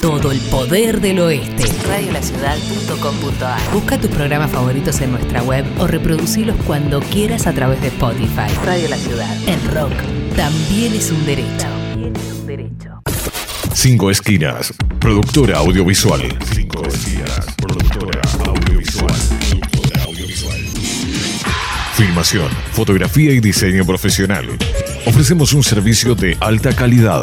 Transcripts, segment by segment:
todo el poder del oeste. Radiolaciudad.com.ar Busca tus programas favoritos en nuestra web o reproducirlos cuando quieras a través de Spotify. Radio La Ciudad. El rock también es un derecho. También es un derecho. Cinco Esquinas, productora audiovisual. Cinco Esquinas, productora audiovisual. Productora audiovisual. Filmación, fotografía y diseño profesional. Ofrecemos un servicio de alta calidad.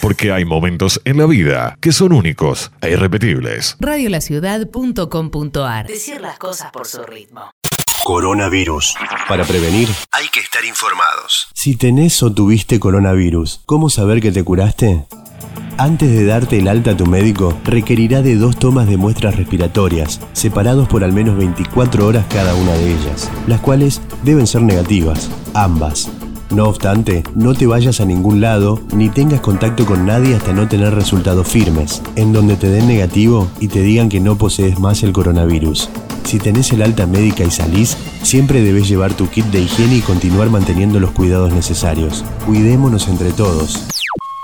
Porque hay momentos en la vida que son únicos e irrepetibles. Radiolaciudad.com.ar Decir las cosas por su ritmo. Coronavirus. Para prevenir, Hay que estar informados. si tenés o tuviste coronavirus, ¿cómo saber que te curaste? Antes de darte el alta a tu médico, requerirá de dos tomas de muestras respiratorias, separados por al menos 24 horas cada una de ellas, las cuales deben ser negativas, ambas. No obstante, no te vayas a ningún lado ni tengas contacto con nadie hasta no tener resultados firmes, en donde te den negativo y te digan que no posees más el coronavirus. Si tenés el alta médica y salís, siempre debes llevar tu kit de higiene y continuar manteniendo los cuidados necesarios. Cuidémonos entre todos,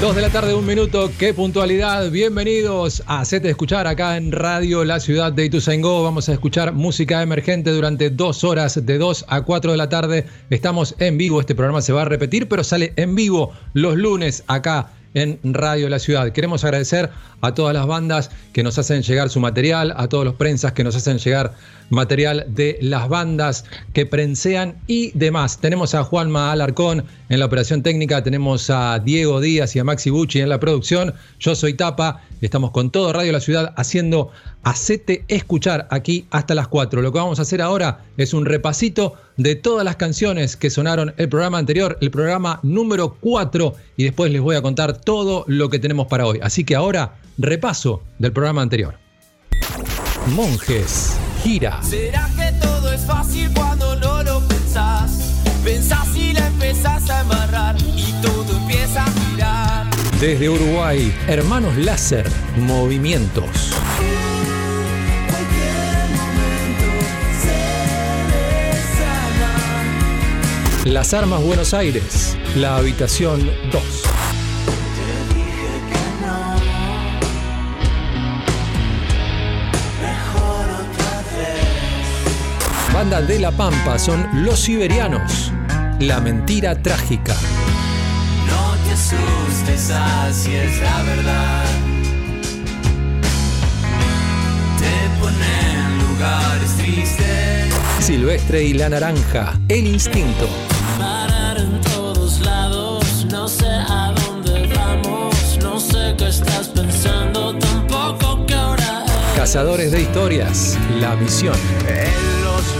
Dos de la tarde, un minuto, qué puntualidad. Bienvenidos a Hacete Escuchar acá en Radio La Ciudad de Ituzaingó. Vamos a escuchar música emergente durante dos horas, de 2 a 4 de la tarde. Estamos en vivo, este programa se va a repetir, pero sale en vivo los lunes acá en Radio La Ciudad. Queremos agradecer a todas las bandas que nos hacen llegar su material, a todos los prensas que nos hacen llegar material de las bandas que prensean y demás. Tenemos a Juanma Alarcón en la operación técnica, tenemos a Diego Díaz y a Maxi Bucci en la producción. Yo soy Tapa, estamos con todo Radio La Ciudad haciendo Hacete Escuchar aquí hasta las 4. Lo que vamos a hacer ahora es un repasito de todas las canciones que sonaron el programa anterior, el programa número 4, y después les voy a contar todo lo que tenemos para hoy. Así que ahora, repaso del programa anterior. Monjes, gira. ¿Será que todo es fácil cuando no lo pensás? Pensás y la empezás a embarrar y todo empieza a girar. Desde Uruguay, Hermanos Láser, Movimientos. Las Armas Buenos Aires, la habitación 2. Banda de La Pampa son Los Siberianos, La Mentira Trágica. No te asustes, así es la verdad. Te pone en lugares tristes. Silvestre y la Naranja, El Instinto. Parar en todos lados, no sé a dónde vamos, no sé qué estás pensando, tampoco qué hora es. Cazadores de Historias, La Misión. los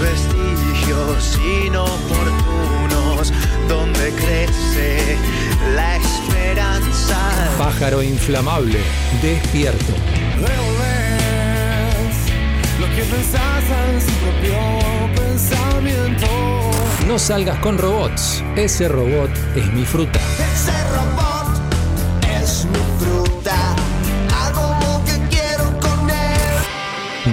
vestigios inoportunos donde crece la esperanza. Pájaro Inflamable, Despierto. Luego ves lo que pensás en su propio pensamiento. No salgas con robots, ese robot es mi fruta.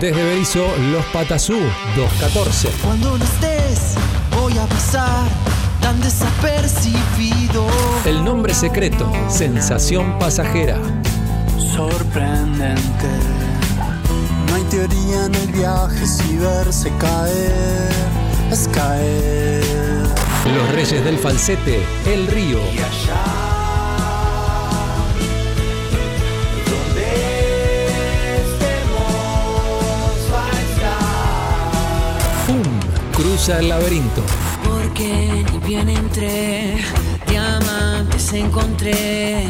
Desde Berizo, Los Patazú, 214. Cuando no estés, voy a pasar tan desapercibido. El nombre secreto, sensación pasajera. sorprendente. No hay teoría en el viaje si verse caer es caer. Los reyes del falsete, El Río. Y allá Cruza el laberinto. Porque ni bien entré, diamantes encontré.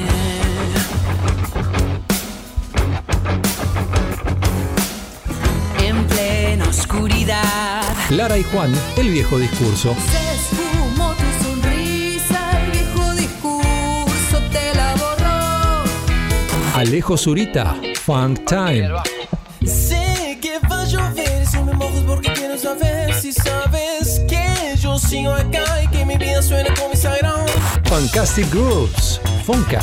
En plena oscuridad. Lara y Juan, El viejo discurso. Se esfumó tu sonrisa, el viejo discurso te la borró. Alejo Zurita, Funk Time. Sigo acá y que mi vida suena como Instagram. Fantastic Grooves, while.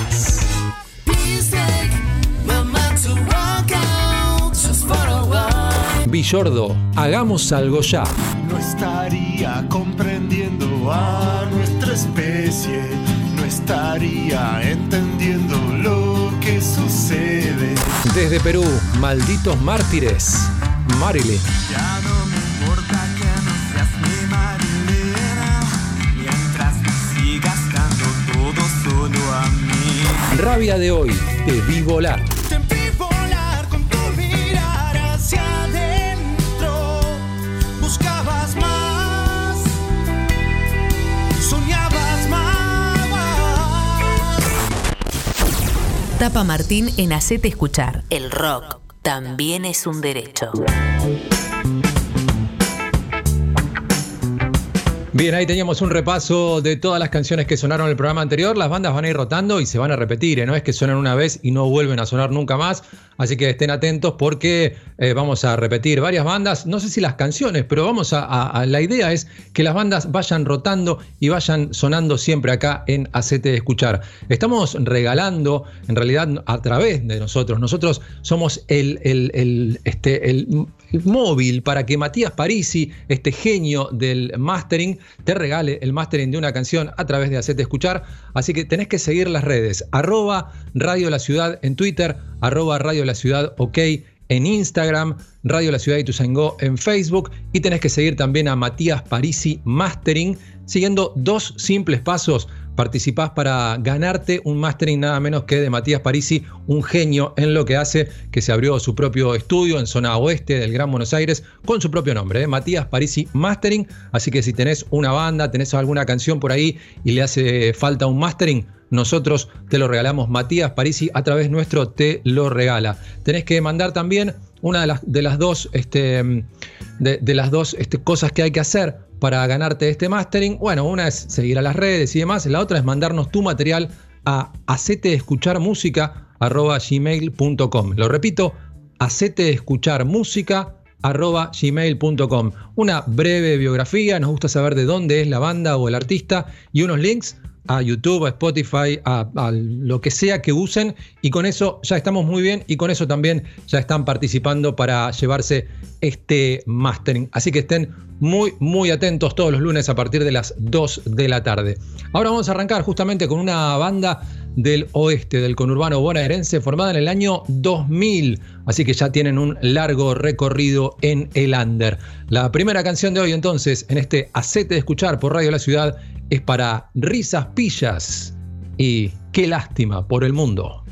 Villordo, Hagamos algo ya. no estaría comprendiendo a nuestra especie, no estaría entendiendo lo que sucede. Desde Perú, Malditos Mártires, Marilyn. De hoy, Te vi volar. Te vi volar con tu mirar hacia adentro. Buscabas más, soñabas más. Tapa Martín en Hacete Escuchar. El rock también es un derecho. Bien, ahí teníamos un repaso de todas las canciones que sonaron en el programa anterior. Las bandas van a ir rotando y se van a repetir, ¿eh? no es que suenan una vez y no vuelven a sonar nunca más. Así que estén atentos porque eh, vamos a repetir varias bandas. No sé si las canciones, pero vamos a, La idea es que las bandas vayan rotando y vayan sonando siempre acá en Acete de Escuchar. Estamos regalando, en realidad, a través de nosotros. Nosotros somos el, el- el, este, el móvil para que Matías Parisi, este genio del mastering, te regale el mastering de una canción a través de Hacete Escuchar. Así que tenés que seguir las redes. Arroba Radio La Ciudad en Twitter, arroba Radio La Ciudad OK en Instagram, Radio La Ciudad y Tuzangó en Facebook. Y tenés que seguir también a Matías Parisi Mastering, siguiendo dos simples pasos participás para ganarte un mastering nada menos que de Matías Parisi, un genio en lo que hace, que se abrió su propio estudio en zona oeste del Gran Buenos Aires con su propio nombre, ¿eh? Matías Parisi Mastering. Así que si tenés una banda, tenés alguna canción por ahí y le hace falta un mastering, nosotros te lo regalamos. Matías Parisi a través nuestro te lo regala. Tenés que mandar también una de las, de las dos, este, de, de las dos este, cosas que hay que hacer para ganarte este mastering. Bueno, una es seguir a las redes y demás, la otra es mandarnos tu material a aceteescucharmusica.gmail.com. Lo repito, aceteescucharmusica.gmail.com. Una breve biografía, nos gusta saber de dónde es la banda o el artista y unos links a YouTube, a Spotify, a, a lo que sea que usen y con eso ya estamos muy bien y con eso también ya están participando para llevarse este mastering. Así que estén muy, muy atentos todos los lunes a partir de las 2 de la tarde. Ahora vamos a arrancar justamente con una banda del oeste, del conurbano bonaerense, formada en el año 2000. Así que ya tienen un largo recorrido en el under. La primera canción de hoy entonces, en este Acete de Escuchar por Radio La Ciudad, es para Risas Pillas y Qué lástima por el mundo.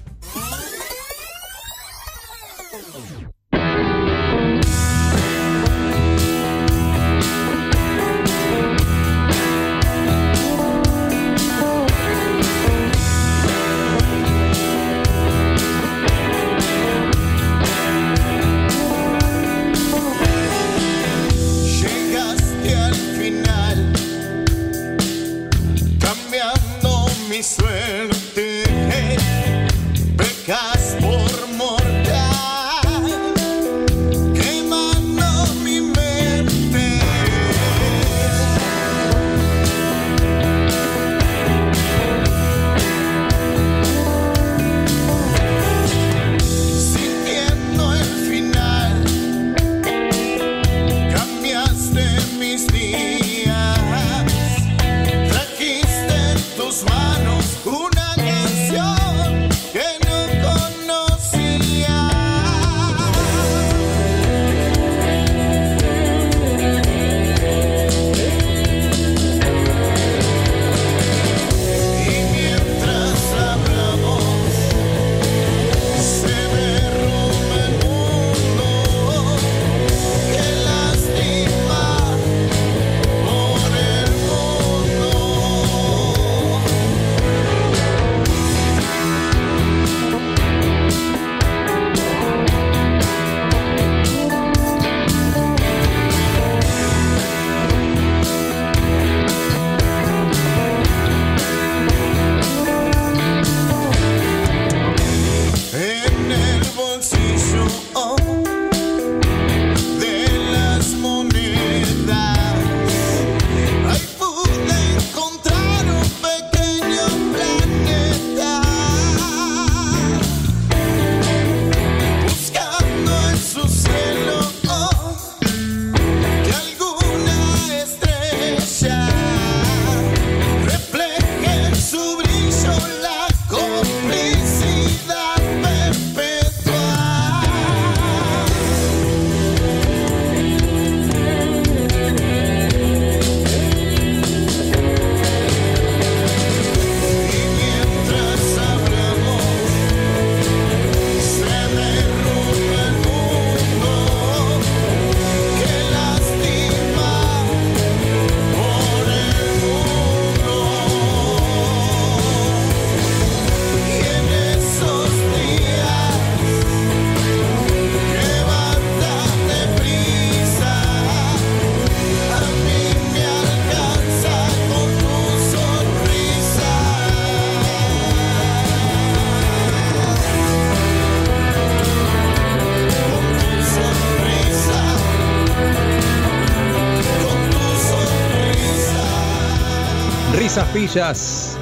Esas pillas.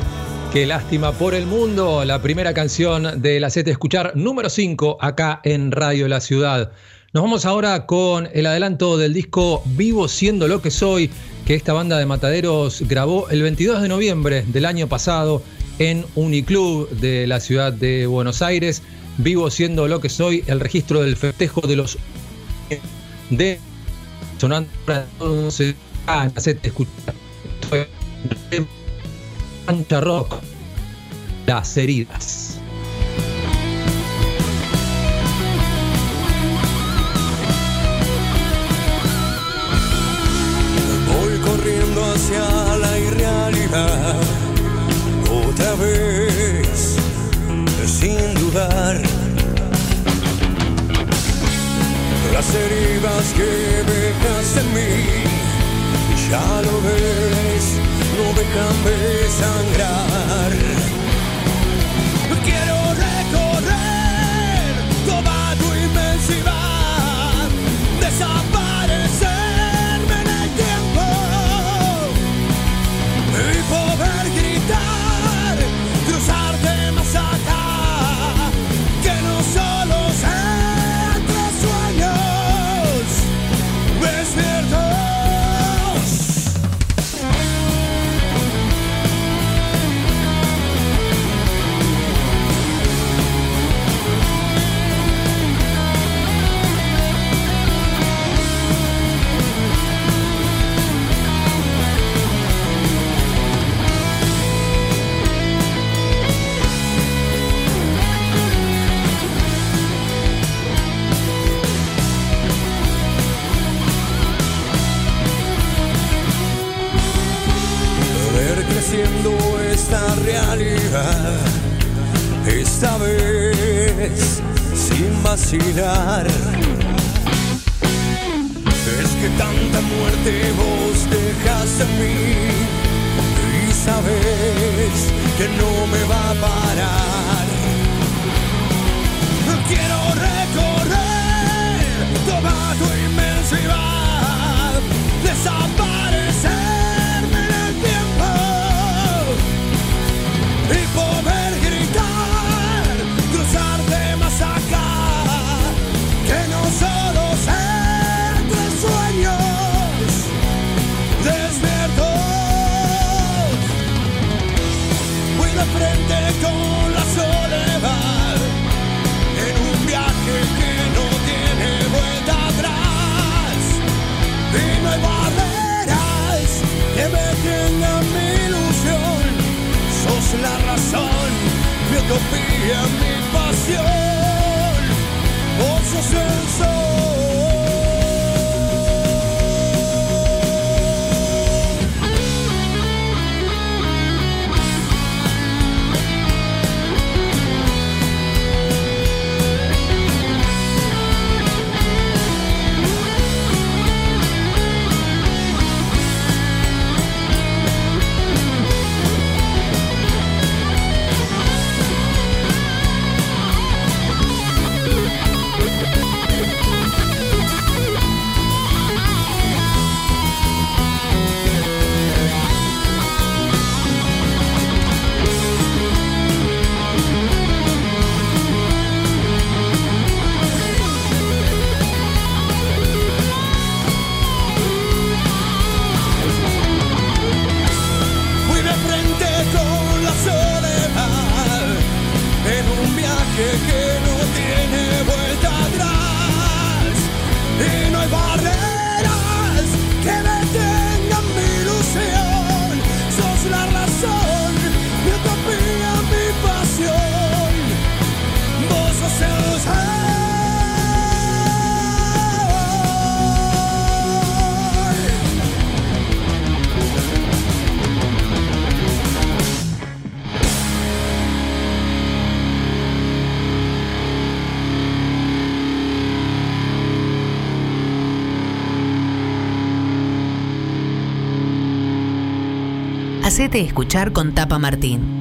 Qué lástima por el mundo. La primera canción de la set escuchar número 5 acá en Radio La Ciudad. Nos vamos ahora con el adelanto del disco Vivo siendo lo que soy, que esta banda de mataderos grabó el 22 de noviembre del año pasado en Uniclub de la ciudad de Buenos Aires. Vivo siendo lo que soy, el registro del festejo de los de sonando para todos acá en la set escuchar. Mancha Rock, las heridas. Voy corriendo hacia la irrealidad, otra vez, sin dudar. Las heridas que dejas en mí, ya lo ves, no dejan de sangrar. Quiero recorrer toda tu inmensidad, desaparecerme sin vacilar. Es que tanta muerte vos dejas en mí y sabes que no me va a parar. Quiero recorrer Hacete escuchar con Tapa Martín.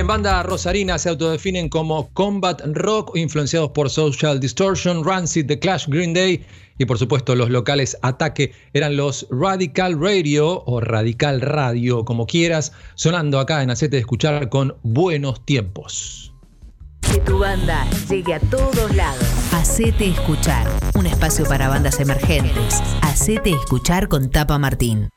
Bien, banda rosarina se autodefinen como combat rock, influenciados por Social Distortion, Rancid, The Clash, Green Day y por supuesto los locales Ataque eran los Radical Radio o Radical Radio, como quieras, sonando acá en Hacete de Escuchar con buenos tiempos. Que tu banda llegue a todos lados. Hacete escuchar. Un espacio para bandas emergentes. Hacete escuchar con Tapa Martín.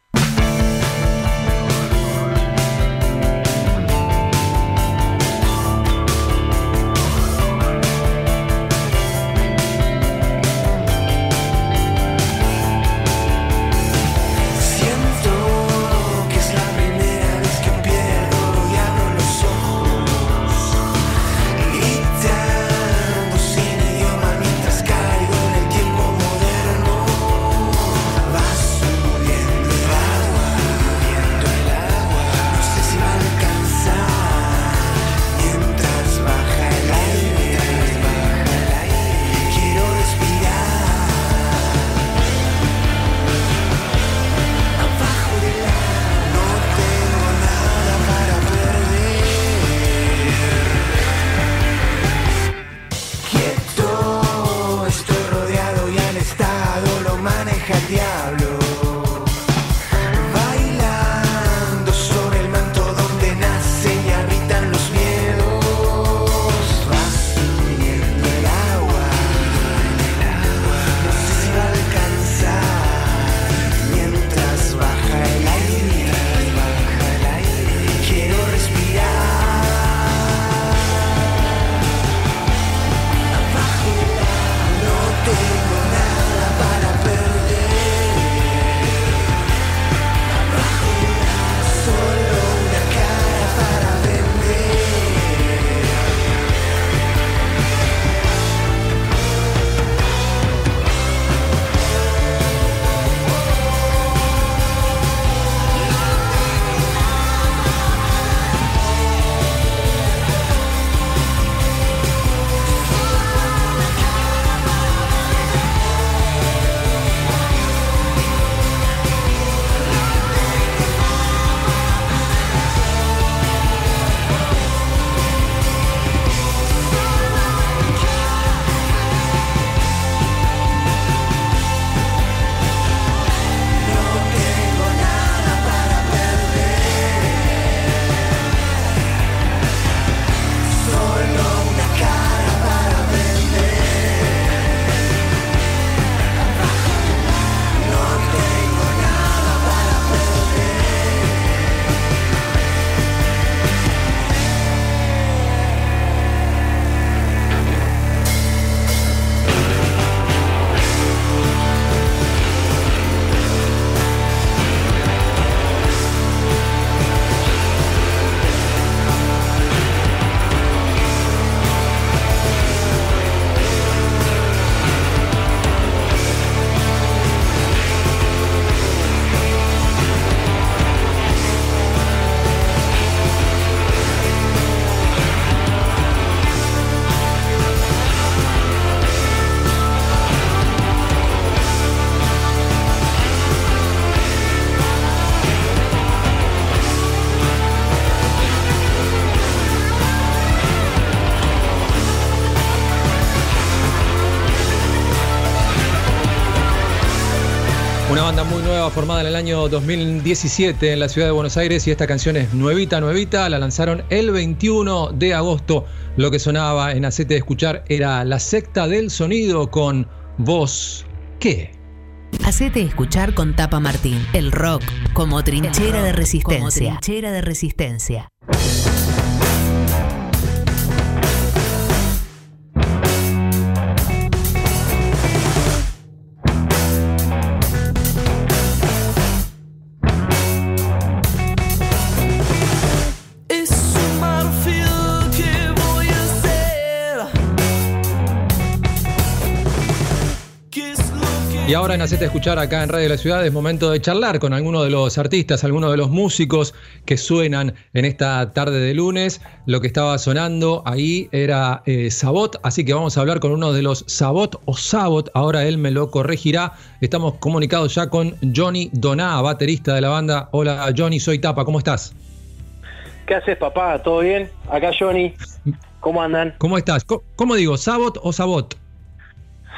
Formada en el año 2017 en la ciudad de Buenos Aires y esta canción es nuevita, nuevita. La lanzaron el 21 de agosto. Lo que sonaba en Acete de Escuchar era La Secta del Sonido con Voz. ¿Qué? Hacete escuchar con Tapa Martín. El rock como trinchera de resistencia. Como trinchera de resistencia. Ahora en Hacete Escuchar acá en Radio La Ciudad es momento de charlar con algunos de los artistas, algunos de los músicos que suenan en esta tarde de lunes. Lo que estaba sonando ahí era eh, Sabot, así que vamos a hablar con uno de los Sabot o Sabot, ahora él me lo corregirá. Estamos comunicados ya con Johnny Doná, baterista de la banda. Hola Johnny, soy Tapa, ¿cómo estás? ¿Qué haces, papá? ¿Todo bien? Acá Johnny. ¿Cómo andan? ¿Cómo estás? ¿Cómo digo? ¿Sabot o Sabot?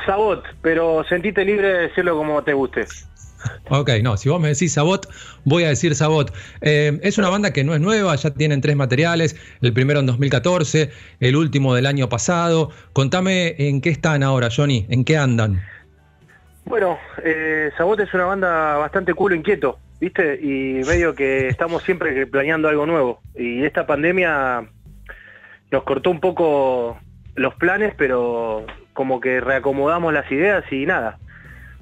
Sabot, pero sentite libre de decirlo como te guste. Ok, no, si vos me decís Sabot, voy a decir Sabot. Eh, es una banda que no es nueva, ya tienen tres materiales, el primero en 2014, el último del año pasado. Contame en qué están ahora, Johnny, en qué andan. Bueno, eh, Sabot es una banda bastante culo inquieto, ¿viste? Y medio que estamos siempre planeando algo nuevo. Y esta pandemia nos cortó un poco los planes, pero como que reacomodamos las ideas y nada.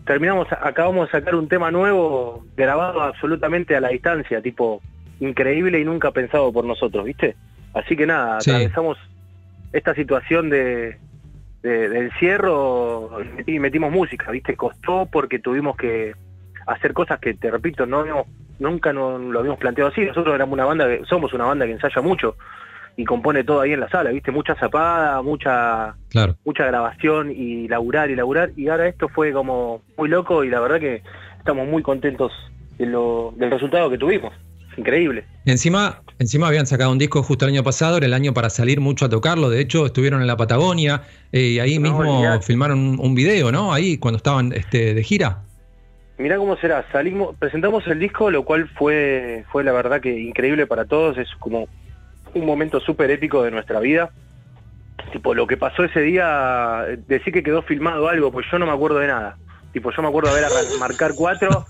Terminamos, acabamos de sacar un tema nuevo grabado absolutamente a la distancia, tipo increíble y nunca pensado por nosotros, ¿viste? Así que nada, Sí. atravesamos esta situación de, de, de encierro y metimos música, ¿viste? Costó porque tuvimos que hacer cosas que, te repito, no habíamos- nunca no lo habíamos planteado así. Nosotros éramos una banda, que, somos una banda que ensaya mucho y compone todo ahí en la sala, ¿viste? Mucha zapada, mucha Claro. mucha grabación y laburar y laburar y ahora esto fue como muy loco y la verdad que estamos muy contentos de lo- del resultado que tuvimos. Increíble. Encima, encima habían sacado un disco justo el año pasado, era el año para salir mucho a tocarlo. De hecho, estuvieron en la Patagonia eh, y ahí No, mismo filmaron un, un video, ¿no? Ahí cuando estaban este, de gira. Mirá cómo será, salimos, presentamos el disco, lo cual fue, fue la verdad que increíble para todos, es como un momento súper épico de nuestra vida. Tipo, lo que pasó ese día, decir que quedó filmado algo, pues yo no me acuerdo de nada. Tipo, yo me acuerdo de ver a marcar cuatro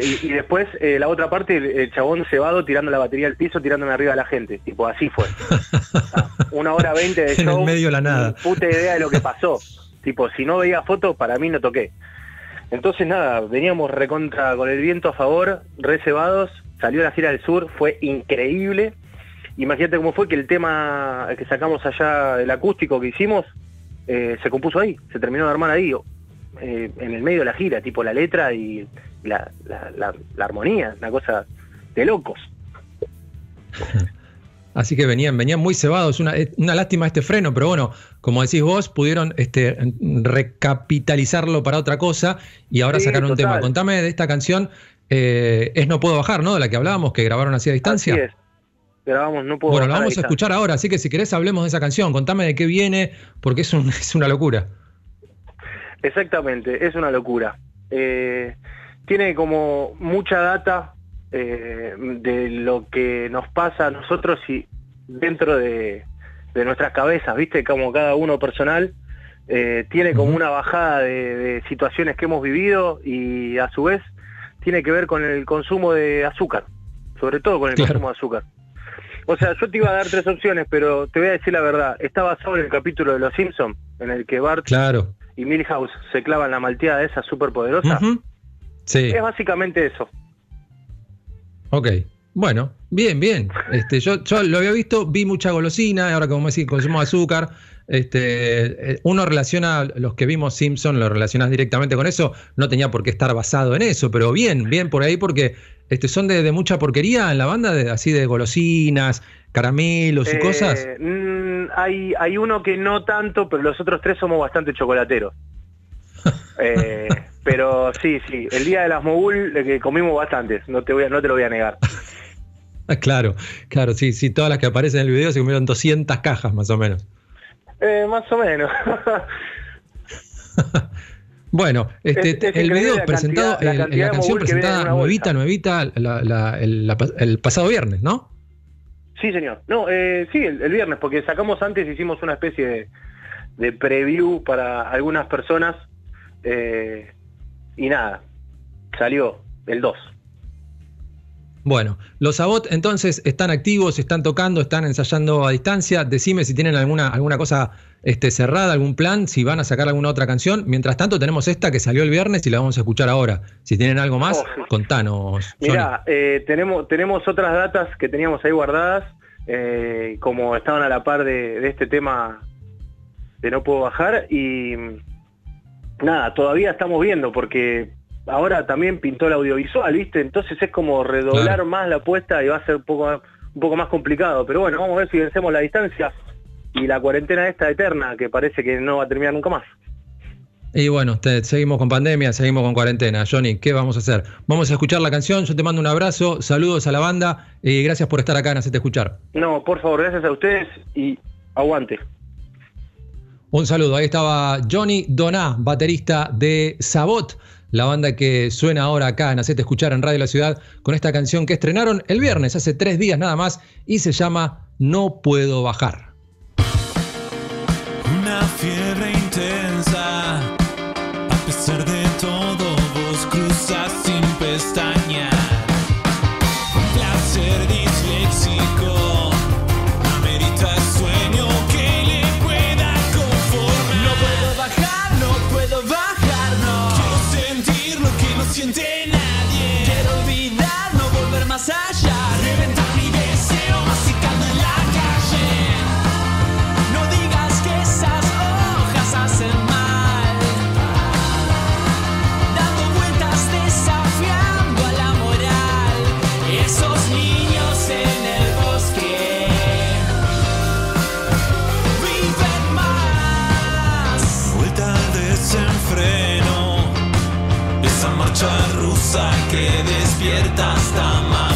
y, y después eh, la otra parte, el, el chabón cebado tirando la batería al piso, tirándome arriba a la gente. Tipo, así fue. Ah, Una hora veinte de En el show. medio de la nada. Puta idea de lo que pasó. tipo, si no veía fotos, para mí no toqué. Entonces nada, veníamos recontra con el viento a favor, reservados, salió la gira del sur, fue increíble. Imagínate cómo fue que el tema que sacamos allá, el acústico que hicimos, eh, se compuso ahí, se terminó de armar ahí, eh, en el medio de la gira, tipo la letra y la, la- la- la armonía, una cosa de locos. Así que venían, venían muy cebados. Una, una lástima este freno, pero bueno, como decís vos, pudieron este, recapitalizarlo para otra cosa y ahora Sí, sacaron un tema. Contame de esta canción, eh, es No Puedo Bajar, ¿no? De la que hablábamos, que grabaron así a distancia. Así es. Grabamos, no puedo Bueno, la vamos a escuchar ahora, así que si querés hablemos de esa canción. Contame de qué viene, porque es, un- es una locura. Exactamente, es una locura. Eh, tiene como mucha data eh, de lo que nos pasa a nosotros y dentro de, de nuestras cabezas, ¿viste? Como cada uno personal eh, tiene como una bajada de, de situaciones que hemos vivido y a su vez tiene que ver con el consumo de azúcar, sobre todo con el Claro. consumo de azúcar. O sea, yo te iba a dar tres opciones, pero te voy a decir la verdad. Está basado en el capítulo de Los Simpsons, en el que Bart Claro. y Milhouse se clavan la malteada esa súper poderosa. Sí, Es básicamente eso. ok. Bueno, bien, bien. Este, yo, yo lo había visto, vi mucha golosina, ahora como me decís, consumo de azúcar. Este, eh, uno relaciona, los que vimos Simpson, lo relacionas directamente con eso, no tenía por qué estar basado en eso, pero bien, bien por ahí, porque este, son de, de mucha porquería en la banda, de, así de golosinas, caramelos y Eh, cosas. mm, hay, hay uno que no tanto, pero los otros tres somos bastante chocolateros. Eh, pero sí, sí, el día de las mogul eh, que comimos bastantes, no te, voy a, no te lo voy a negar. Ah, Claro, claro, sí, sí, todas las que aparecen en el video se comieron 200 cajas más o menos. Eh, más o menos. Bueno, este, Es- es el video la presentado, cantidad- la el- la, canción presentada nuevita, nuevita, la- la- el, la- el pasado viernes, ¿no? Sí, señor. No, eh, sí, el, el viernes, porque sacamos antes, hicimos una especie de, de preview para algunas personas eh, y nada, salió el 2. Bueno, los Sabot entonces están activos, están tocando, están ensayando a distancia. Decime si tienen alguna, alguna cosa este, cerrada, algún plan, si van a sacar alguna otra canción. Mientras tanto, tenemos esta que salió el viernes y la vamos a escuchar ahora. Si tienen algo más, Oh, contanos. Mira, eh, tenemos, tenemos otras datas que teníamos ahí guardadas, eh, como estaban a la par de, de este tema de No Puedo Bajar, y nada, todavía estamos viendo, porque ahora también pintó el audiovisual, ¿viste? Entonces es como redoblar Claro. más la apuesta y va a ser un poco, un poco más complicado, pero bueno, vamos a ver si vencemos la distancia y la cuarentena esta eterna, que parece que no va a terminar nunca más. Y bueno, te- seguimos con pandemia, seguimos con cuarentena. Johnny, ¿qué vamos a hacer? Vamos a escuchar la canción, yo te mando un abrazo, saludos a la banda y gracias por estar acá en Hacete Escuchar. No, por favor, gracias a ustedes y aguante. Un saludo, ahí estaba Johnny Doná, baterista de Sabot, la banda que suena ahora acá en Hacete Escuchar en Radio La Ciudad, con esta canción que estrenaron el viernes, hace tres días nada más, y se llama No Puedo Bajar. Que despierta hasta.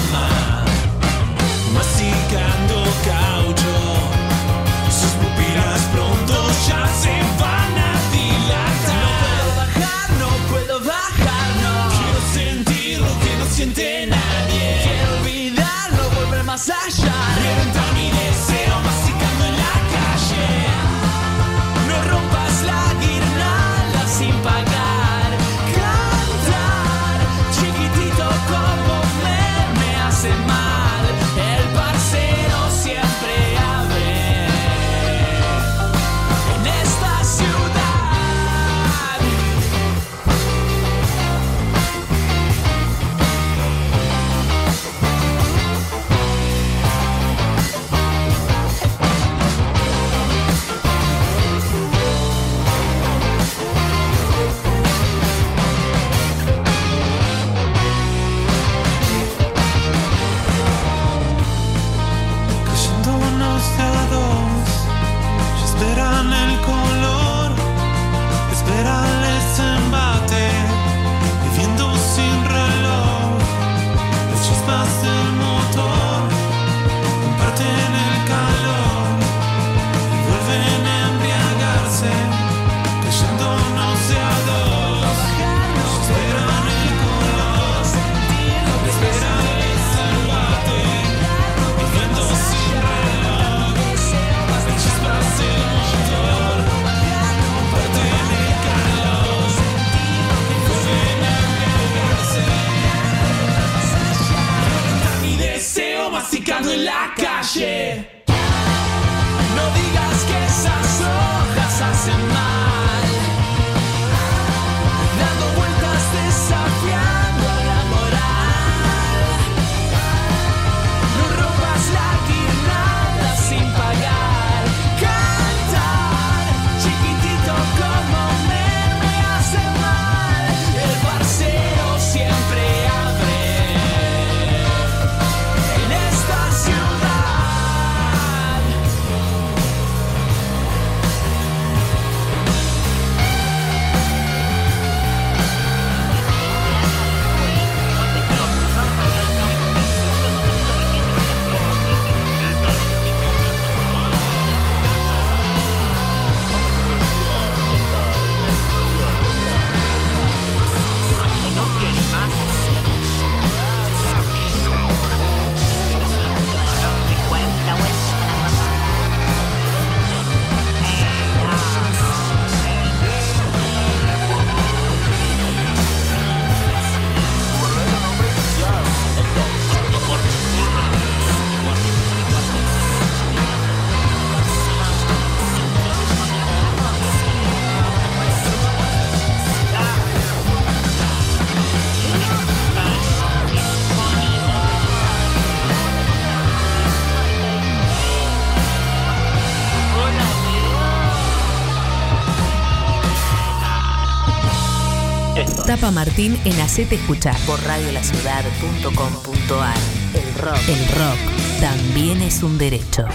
Martín en Hacete Escuchar por radiolaciudad.com.ar. El rock. El rock también es un derecho.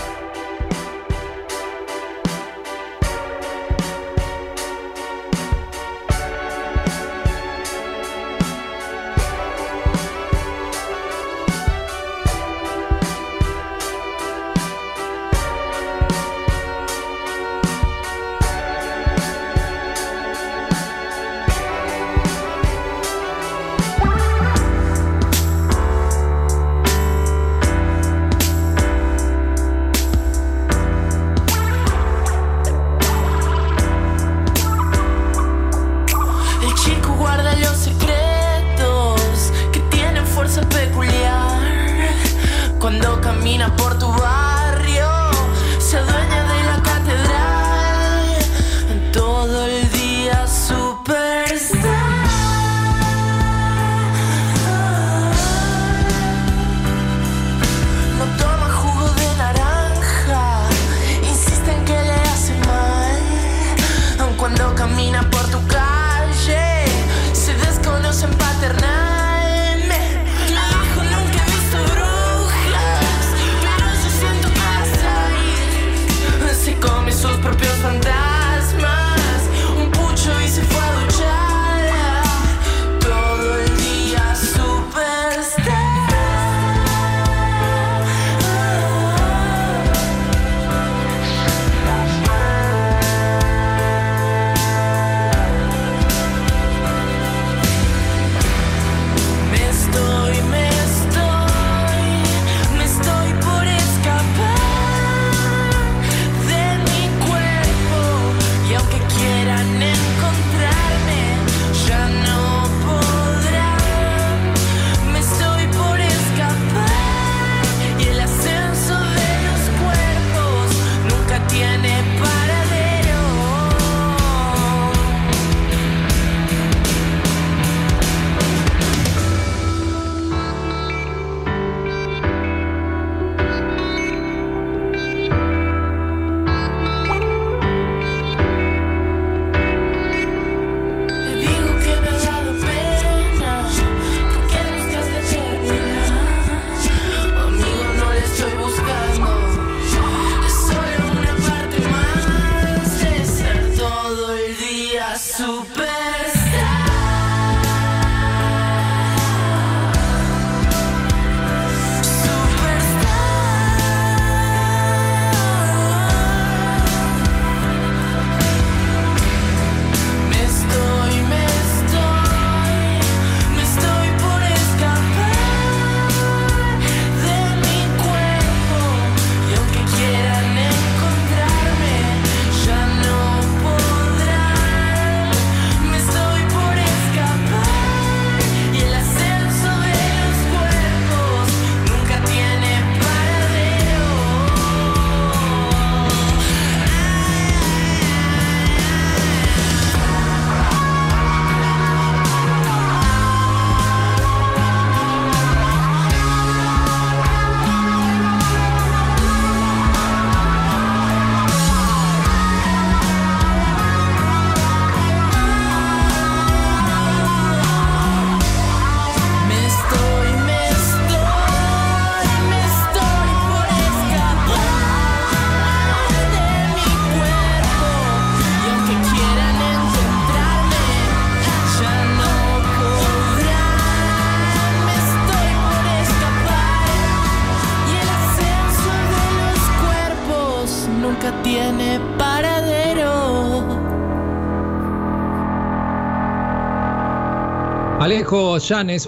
Alejo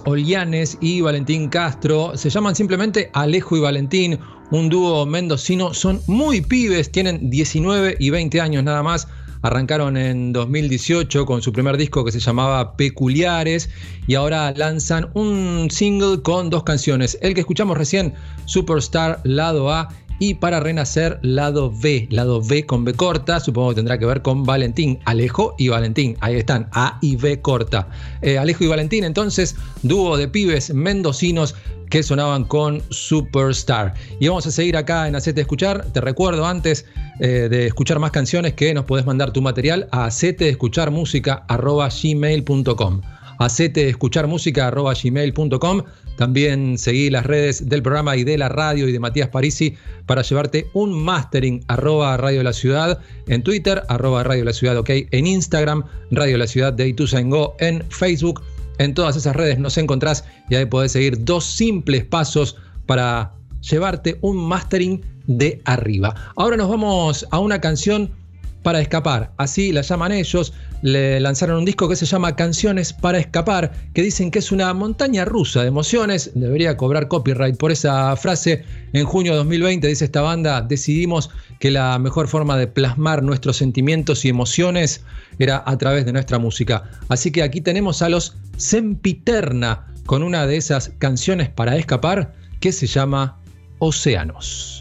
Olianes y Valentín Castro se llaman simplemente Alejo y Valentín, un dúo mendocino. Son muy pibes, tienen 19 y 20 años nada más. Arrancaron en 2018 con su primer disco que se llamaba Peculiares y ahora lanzan un single con dos canciones. El que escuchamos recién, Superstar Lado A y para renacer lado B, lado B con B corta, supongo que tendrá que ver con Valentín, Alejo y Valentín, ahí están, A y B corta. Eh, Alejo y Valentín, entonces, dúo de pibes mendocinos que sonaban con Superstar. Y vamos a seguir acá en Hacete Escuchar. Te recuerdo antes eh, de escuchar más canciones que nos podés mandar tu material a gmail.com Hacete escuchar gmail.com También seguí las redes del programa y de la radio y de Matías Parisi para llevarte un mastering arroba Radio La Ciudad en Twitter, arroba Radio La Ciudad, ok, en Instagram, Radio La Ciudad de Ituzaingó, en Facebook. En todas esas redes nos encontrás y ahí podés seguir dos simples pasos para llevarte un mastering de arriba. Ahora nos vamos a una canción para escapar, así la llaman ellos. Le lanzaron un disco que se llama Canciones para escapar, que dicen que es una montaña rusa de emociones. Debería cobrar copyright por esa frase. En junio de 2020, dice esta banda, decidimos que la mejor forma de plasmar nuestros sentimientos y emociones era a través de nuestra música. Así que aquí tenemos a los Sempiterna con una de esas canciones para escapar que se llama Océanos.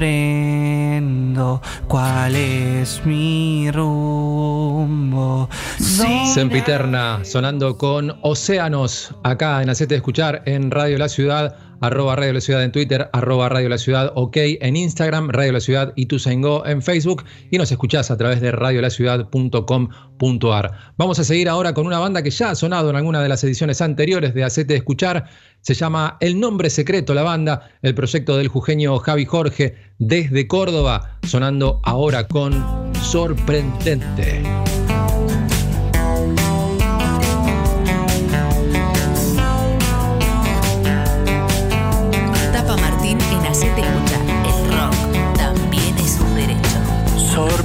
Comprendo cuál es mi rumbo. Sempiterna sonando con Océanos acá en Hacete Escuchar en Radio La Ciudad. Arroba Radio La Ciudad en Twitter, arroba Radio La Ciudad OK en Instagram, Radio La Ciudad y Tuzaingó en Facebook y nos escuchás a través de radiolaciudad.com.ar. Vamos a seguir ahora con una banda que ya ha sonado en alguna de las ediciones anteriores de Acete Escuchar. Se llama El Nombre Secreto, la banda, el proyecto del jujeño Javi Jorge desde Córdoba, sonando ahora con Sorprendente.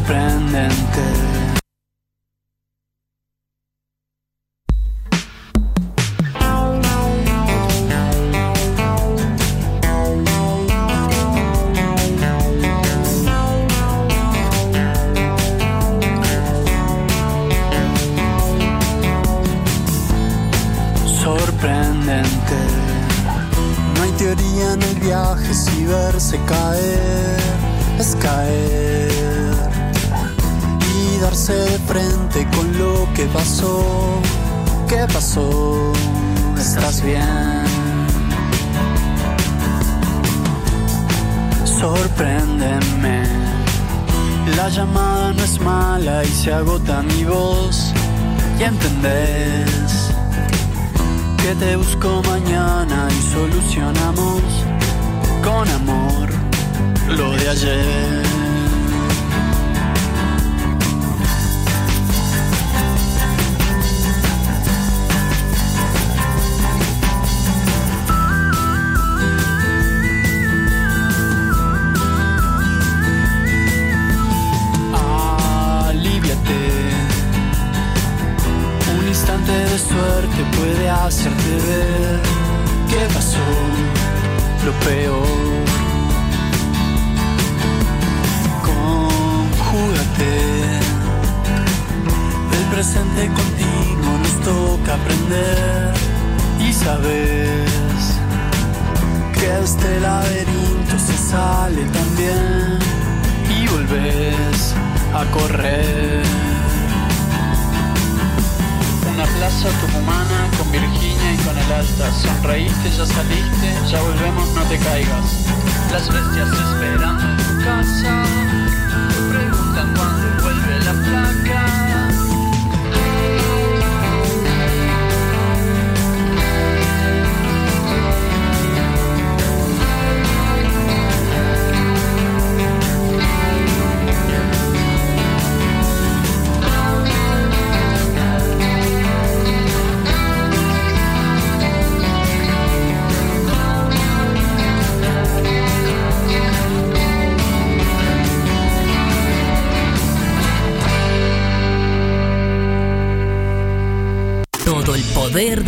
Sorprendente. No hay teoría en el viaje si verse caer es caer y darse de frente con lo que pasó. ¿Qué pasó? ¿Estás bien? Sorpréndeme. La llamada no es mala y se agota mi voz. Y entendés que te busco mañana y solucionamos con amor lo de ayer.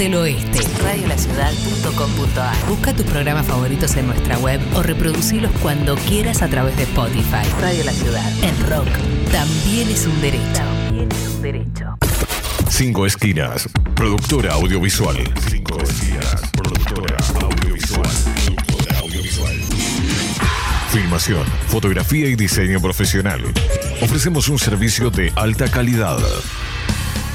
Del oeste. Radiolaciudad.com.ar Busca tus programas favoritos en nuestra web o reproducilos cuando quieras a través de Spotify. Radio La Ciudad. El rock también es un derecho. También es un derecho. Cinco Esquinas, productora audiovisual. Cinco Esquinas, productora audiovisual. Productora audiovisual. Filmación, fotografía y diseño profesional. Ofrecemos un servicio de alta calidad.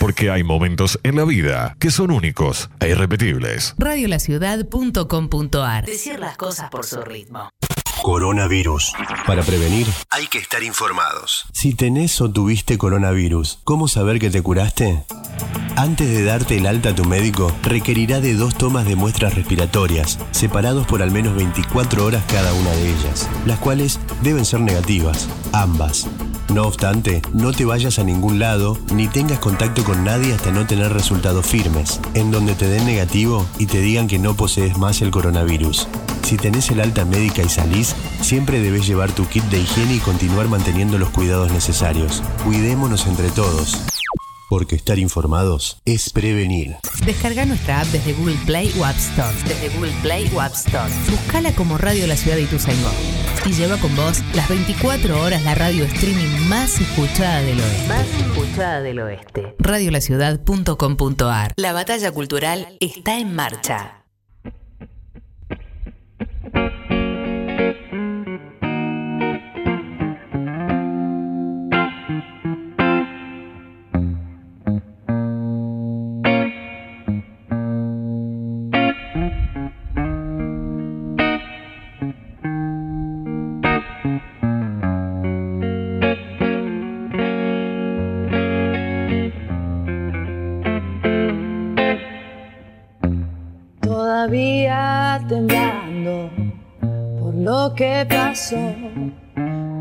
Porque hay momentos en la vida que son únicos e irrepetibles. Radiolaciudad.com.ar Decir las cosas por su ritmo. Coronavirus. Para prevenir, Hay que estar informados. si tenés o tuviste coronavirus, ¿cómo saber que te curaste? Antes de darte el alta a tu médico, requerirá de dos tomas de muestras respiratorias, separados por al menos 24 horas cada una de ellas, las cuales deben ser negativas, ambas. No obstante, no te vayas a ningún lado ni tengas contacto con nadie hasta no tener resultados firmes, en donde te den negativo y te digan que no posees más el coronavirus. Si tenés el alta médica y salís, Siempre debes llevar tu kit de higiene y continuar manteniendo los cuidados necesarios. Cuidémonos entre todos. Porque estar informados es prevenir. Descarga nuestra app desde Google Play o App Store. Desde Google Play o App Store. Buscala como Radio La Ciudad de Ituzaingó. Y lleva con vos las 24 horas la radio streaming más escuchada del oeste. Más escuchada del oeste. Radiolaciudad.com.ar La batalla cultural está en marcha.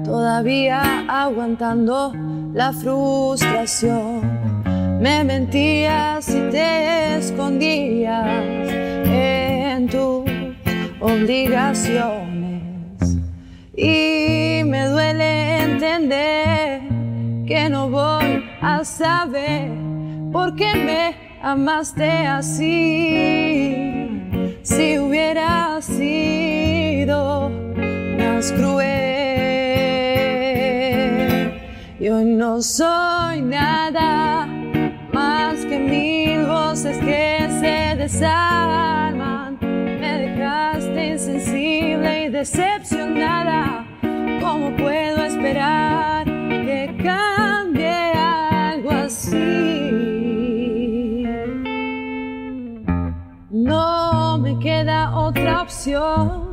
Todavía aguantando la frustración. Me mentías y te escondías en tus obligaciones. Y me duele entender que no voy a saber por qué me amaste así. Si hubiera sido más cruel, yo no soy nada más que mil voces que se desarman. Me dejaste insensible y decepcionada. ¿Cómo puedo esperar que cambie algo así? No me queda otra opción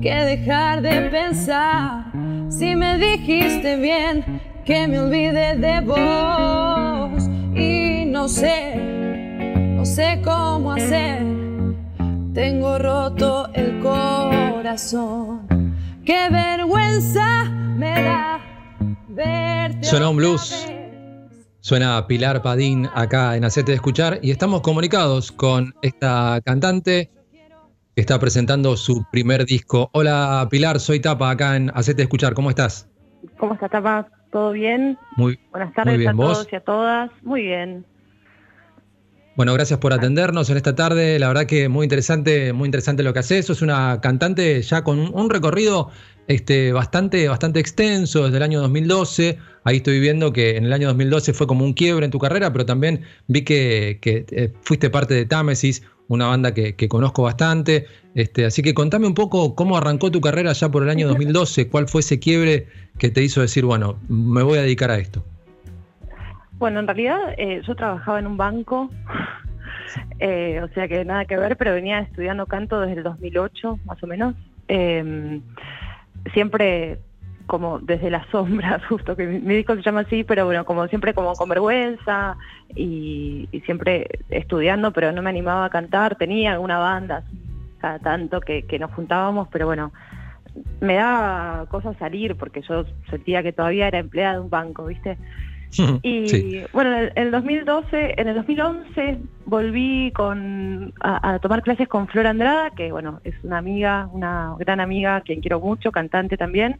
que dejar de pensar. Si me dijiste bien que me olvide de vos y no sé, no sé cómo hacer. Tengo roto el corazón. Qué vergüenza me da verte. Suena un blues. Suena Pilar Padín acá en Hacete de Escuchar y estamos comunicados con esta cantante está presentando su primer disco. Hola Pilar, soy Tapa acá en Hacete Escuchar. ¿Cómo estás? ¿Cómo está, Tapa? ¿Todo bien? Muy, Buenas tardes muy bien. a ¿Vos? todos y a todas. Muy bien. Bueno, gracias por atendernos en esta tarde. La verdad que muy interesante, muy interesante lo que haces. Sos una cantante ya con un recorrido este, bastante, bastante extenso desde el año 2012. Ahí estoy viendo que en el año 2012 fue como un quiebre en tu carrera, pero también vi que, que, eh, fuiste parte de Támesis, una banda que, que conozco bastante. Este, así que contame un poco cómo arrancó tu carrera ya por el año 2012, cuál fue ese quiebre que te hizo decir, bueno, me voy a dedicar a esto. Bueno, en realidad eh, yo trabajaba en un banco, eh, o sea que nada que ver, pero venía estudiando canto desde el 2008, más o menos. Eh, siempre como desde las sombras, justo que mi, disco se llama así, pero bueno, como siempre como con vergüenza y, siempre estudiando, pero no me animaba a cantar, tenía alguna banda cada tanto que, que nos juntábamos, pero bueno, me daba cosa salir porque yo sentía que todavía era empleada de un banco, ¿viste? Y bueno, en el, en el 2012, en el 2011 volví con, a, tomar clases con Flor Andrada, que bueno, es una amiga, una gran amiga, quien quiero mucho, cantante también.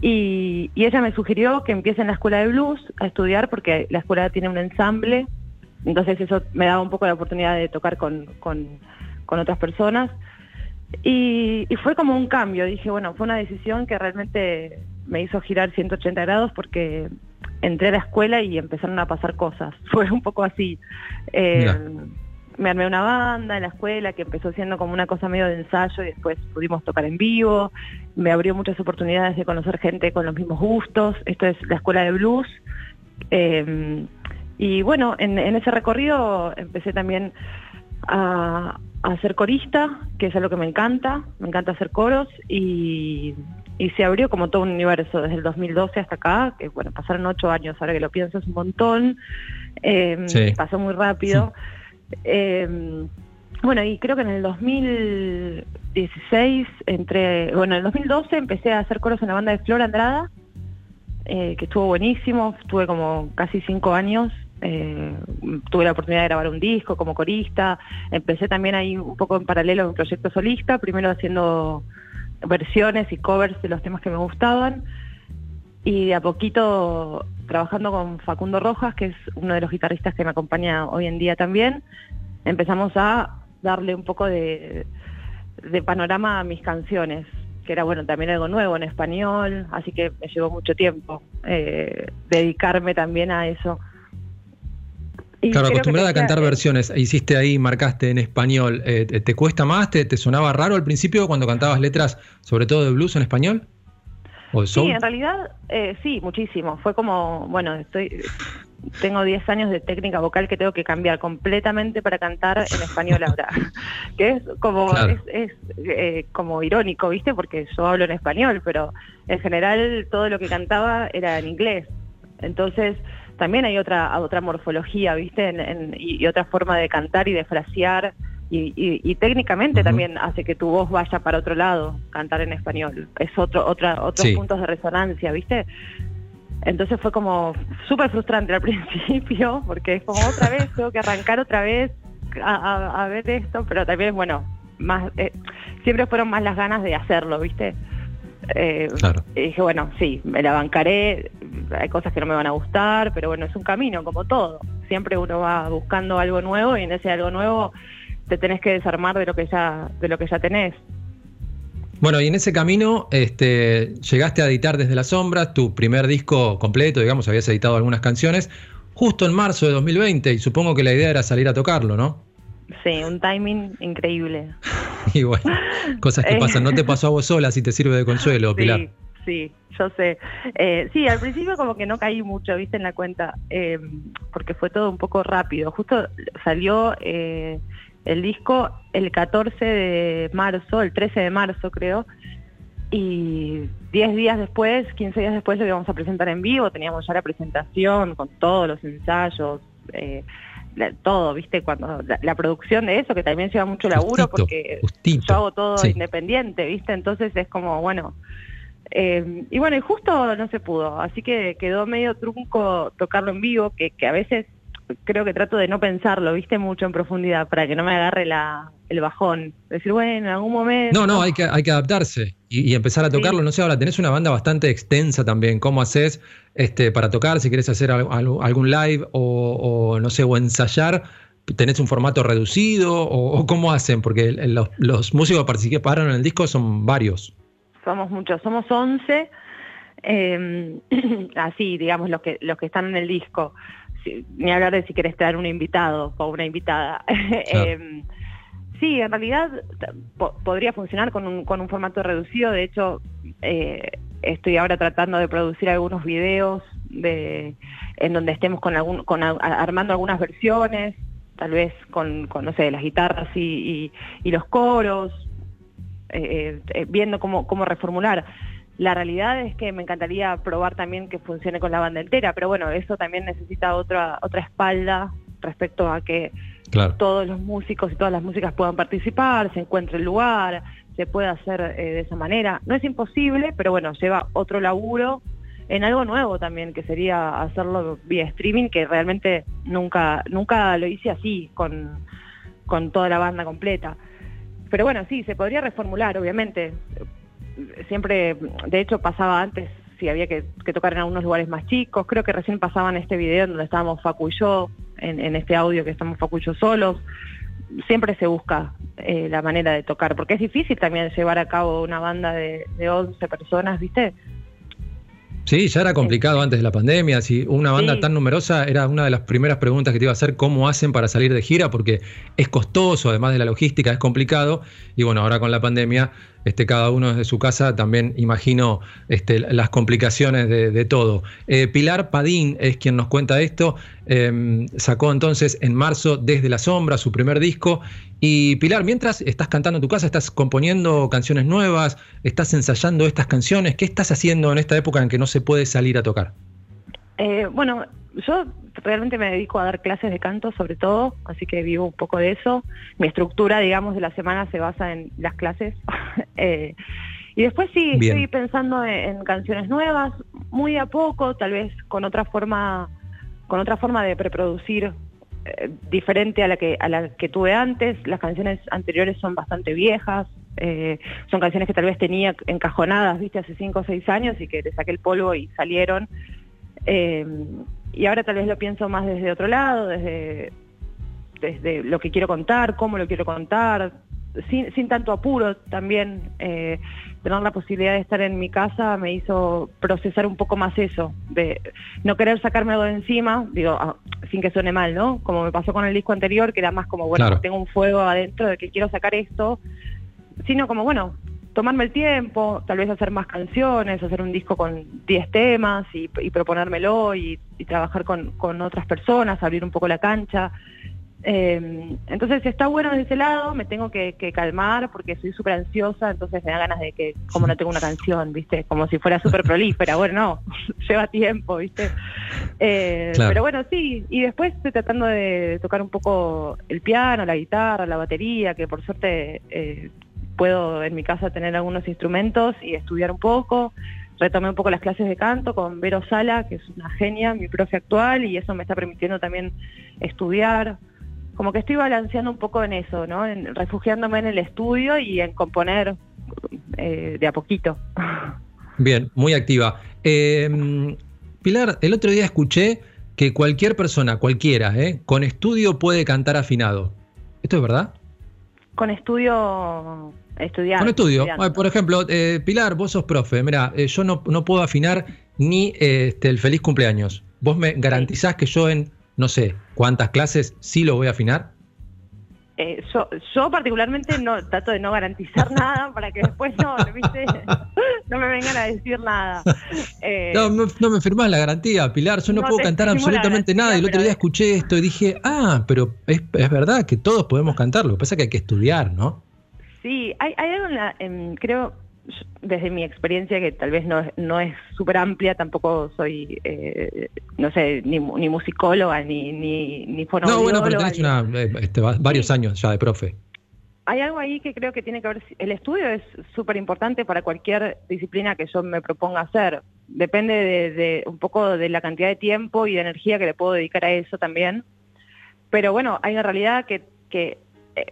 Y, y ella me sugirió que empiece en la escuela de blues a estudiar porque la escuela tiene un ensamble, entonces eso me daba un poco la oportunidad de tocar con, con, con otras personas. Y fue como un cambio, dije, bueno, fue una decisión que realmente me hizo girar 180 grados porque entré a la escuela y empezaron a pasar cosas. Fue un poco así. Eh, me armé una banda en la escuela que empezó siendo como una cosa medio de ensayo y después pudimos tocar en vivo. Me abrió muchas oportunidades de conocer gente con los mismos gustos. Esto es la escuela de blues. Eh, y bueno, en, en ese recorrido empecé también a, a ser corista, que es algo que me encanta, me encanta hacer coros y, y se abrió como todo un universo desde el 2012 hasta acá, que bueno, pasaron ocho años, ahora que lo pienso es un montón, eh, Sí. pasó muy rápido. Eh, bueno, y creo que en el 2016, entre, bueno, en el 2012 empecé a hacer coros en la banda de Flor Andrada, eh, que estuvo buenísimo, estuve como casi cinco años, eh, tuve la oportunidad de grabar un disco como corista, empecé también ahí un poco en paralelo a un proyecto solista, primero haciendo versiones y covers de los temas que me gustaban. Y de a poquito trabajando con Facundo Rojas, que es uno de los guitarristas que me acompaña hoy en día también, empezamos a darle un poco de, panorama a mis canciones, que era bueno también algo nuevo en español, así que me llevó mucho tiempo eh, dedicarme también a eso. Y Claro, acostumbrada a cantar versiones, hiciste ahí, marcaste en español. Eh, ¿te, te cuesta más? ¿Te, te sonaba raro al principio cuando cantabas letras, sobre todo de blues en español? ¿O de soul? Sí, en realidad eh, sí, muchísimo. Fue como, bueno, estoy tengo 10 años de técnica vocal que tengo que cambiar completamente para cantar en español ahora. que es como Claro. es, es, eh, como irónico, ¿viste? Porque yo hablo en español, pero en general todo lo que cantaba era en inglés. Entonces, también hay otra otra morfología, ¿viste? En- en- y, y otra forma de cantar y de frasear. Y, y- y técnicamente también hace que tu voz vaya para otro lado, cantar en español. Es otro, otra, otros Sí. puntos de resonancia, ¿viste? Entonces fue como súper frustrante al principio, porque es como otra vez, tengo que arrancar otra vez a, a- a ver esto, pero también, bueno, más eh, siempre fueron más las ganas de hacerlo, ¿viste? Eh, Y dije, bueno, sí, me la bancaré, hay cosas que no me van a gustar, pero bueno, es un camino, como todo. Siempre uno va buscando algo nuevo y en ese algo nuevo te tenés que desarmar de lo que ya, de lo que ya tenés. Bueno, y en ese camino este, llegaste a editar Desde las Sombras, tu primer disco completo, digamos, habías editado algunas canciones, justo en marzo de 2020, y supongo que la idea era salir a tocarlo, ¿no? Sí, un timing increíble. Y bueno, cosas que Eh. pasan, no te pasó a vos sola si te sirve de consuelo, Pilar. Sí, sí, yo sé. Eh, sí, al principio como que no caí mucho, viste, en la cuenta, eh, porque fue todo un poco rápido. Justo salió eh, el disco el 14 de marzo, el 13 de marzo creo, y 10 días después, 15 días después lo íbamos a presentar en vivo, teníamos ya la presentación con todos los ensayos. eh, la- todo, viste, cuando la, la producción de eso, que también lleva mucho laburo Justito, porque yo hago todo sí. independiente, viste, entonces es como, bueno, eh, y bueno, y justo no se pudo, así que quedó medio trunco tocarlo en vivo, que, que a veces creo que trato de no pensarlo, viste, mucho en profundidad, para que no me agarre la, el bajón. Decir, bueno, en algún momento... No, no, hay que, hay que adaptarse y, y empezar a tocarlo. No sé, ahora tenés una banda bastante extensa también. ¿Cómo haces este, para tocar? Si querés hacer al- al- algún live o, o, no sé, o ensayar, ¿tenés un formato reducido o, o cómo hacen? Porque los, los músicos que participaron en el disco son varios. Somos muchos, somos 11, eh, así, digamos, los que, los que están en el disco. Si- ni hablar de si querés traer un invitado o una invitada. Eh, sí, en realidad po- podría funcionar con un, con un formato reducido. De hecho, eh, estoy ahora tratando de producir algunos videos de, en donde estemos con algún, con, a- armando algunas versiones, tal vez con, con, no sé, las guitarras y, y- y los coros, eh, eh, viendo cómo, cómo reformular. La realidad es que me encantaría probar también que funcione con la banda entera, pero bueno, eso también necesita otra, otra espalda respecto a que Claro. todos los músicos y todas las músicas puedan participar, se encuentre el lugar, se puede hacer eh, de esa manera. No es imposible, pero bueno, lleva otro laburo en algo nuevo también, que sería hacerlo vía streaming, que realmente nunca, nunca lo hice así, con, con toda la banda completa. Pero bueno, sí, se podría reformular, obviamente. Siempre, de hecho, pasaba antes si había que, tocar en algunos lugares más chicos. Creo que recién pasaban este video en donde estábamos Facu y yo, en, en este audio que estamos Facu y yo solos. Siempre se busca eh, la manera de tocar, porque es difícil también llevar a cabo una banda de, de 11 personas, ¿viste? Sí, ya era complicado antes de la pandemia. Si una banda Sí. tan numerosa era una de las primeras preguntas que te iba a hacer, ¿cómo hacen para salir de gira? Porque es costoso, además de la logística, es complicado. Y bueno, ahora con la pandemia, este, cada uno desde su casa también imagino este, las complicaciones de, de todo. Eh, Pilar Padín es quien nos cuenta esto. Eh, sacó entonces en marzo Desde la Sombra su primer disco. Y Pilar, mientras estás cantando en tu casa, estás componiendo canciones nuevas, estás ensayando estas canciones, ¿qué estás haciendo en esta época en que no se puede salir a tocar? Eh, bueno, yo realmente me dedico a dar clases de canto sobre todo, así que vivo un poco de eso. Mi estructura, digamos, de la semana se basa en las clases. Eh, y después sí, Bien. estoy pensando en, en canciones nuevas, muy a poco, tal vez con otra forma, con otra forma de preproducir eh, diferente a la que a la que tuve antes. Las canciones anteriores son bastante viejas, Eh, son canciones que tal vez tenía encajonadas, viste, hace cinco o seis años y que le saqué el polvo y salieron. Eh, y ahora tal vez lo pienso más desde otro lado, desde, desde lo que quiero contar, cómo lo quiero contar, sin, sin tanto apuro también. Tener la posibilidad de estar en mi casa me hizo procesar un poco más eso, de no querer sacarme algo de encima, digo, ah, sin que suene mal, ¿no? Como me pasó con el disco anterior, que era más como, bueno, Claro. tengo un fuego adentro de que quiero sacar esto, sino como, bueno, tomarme el tiempo, tal vez hacer más canciones, hacer un disco con 10 temas y, y proponérmelo y, y trabajar con, con otras personas, abrir un poco la cancha. Eh, entonces está bueno de ese lado, me tengo que, que calmar porque soy súper ansiosa, entonces me da ganas de que, como no tengo una canción, ¿viste? Como si fuera súper prolífera, bueno, no, lleva tiempo, ¿viste? Eh, Claro. Pero bueno, sí, y después estoy tratando de tocar un poco el piano, la guitarra, la batería, que por suerte eh, puedo en mi casa tener algunos instrumentos y estudiar un poco. Retomé un poco las clases de canto con Vero Sala, que es una genia, mi profe actual, y eso me está permitiendo también estudiar. Como que estoy balanceando un poco en eso, ¿no? En, refugiándome en el estudio y en componer eh, de a poquito. Bien, muy activa. Eh, Pilar, el otro día escuché que cualquier persona, cualquiera, eh, con estudio puede cantar afinado. ¿Esto es verdad? Con estudio estudiar. Con estudio. estudiando. Por ejemplo, eh, Pilar, vos sos profe. Mira, yo no, no puedo afinar ni eh, este, el feliz cumpleaños. ¿Vos me garantizás que yo en no sé cuántas clases sí lo voy a afinar? Eh, yo, yo particularmente no trato de no garantizar nada para que después no, ¿viste? no me vengan a decir nada. Eh, No, no, no me firmás la garantía, Pilar. Yo no, no puedo cantar absolutamente nada. Y el otro día escuché esto y dije, ah, pero es, es verdad que todos podemos cantar. Lo que pasa es que hay que estudiar, ¿no? Sí, hay, hay algo en la, en- creo, desde mi experiencia, que tal vez no, es- no es súper amplia, tampoco soy, eh, no sé, ni, ni musicóloga, ni, ni, ni No, bueno, pero tenés una, eh, este, va- varios años ya de profe. hay algo ahí que creo que tiene que ver, el estudio es súper importante para cualquier disciplina que yo me proponga hacer. Depende de, de un poco de la cantidad de tiempo y de energía que le puedo dedicar a eso también. Pero bueno, hay una realidad que, que, eh,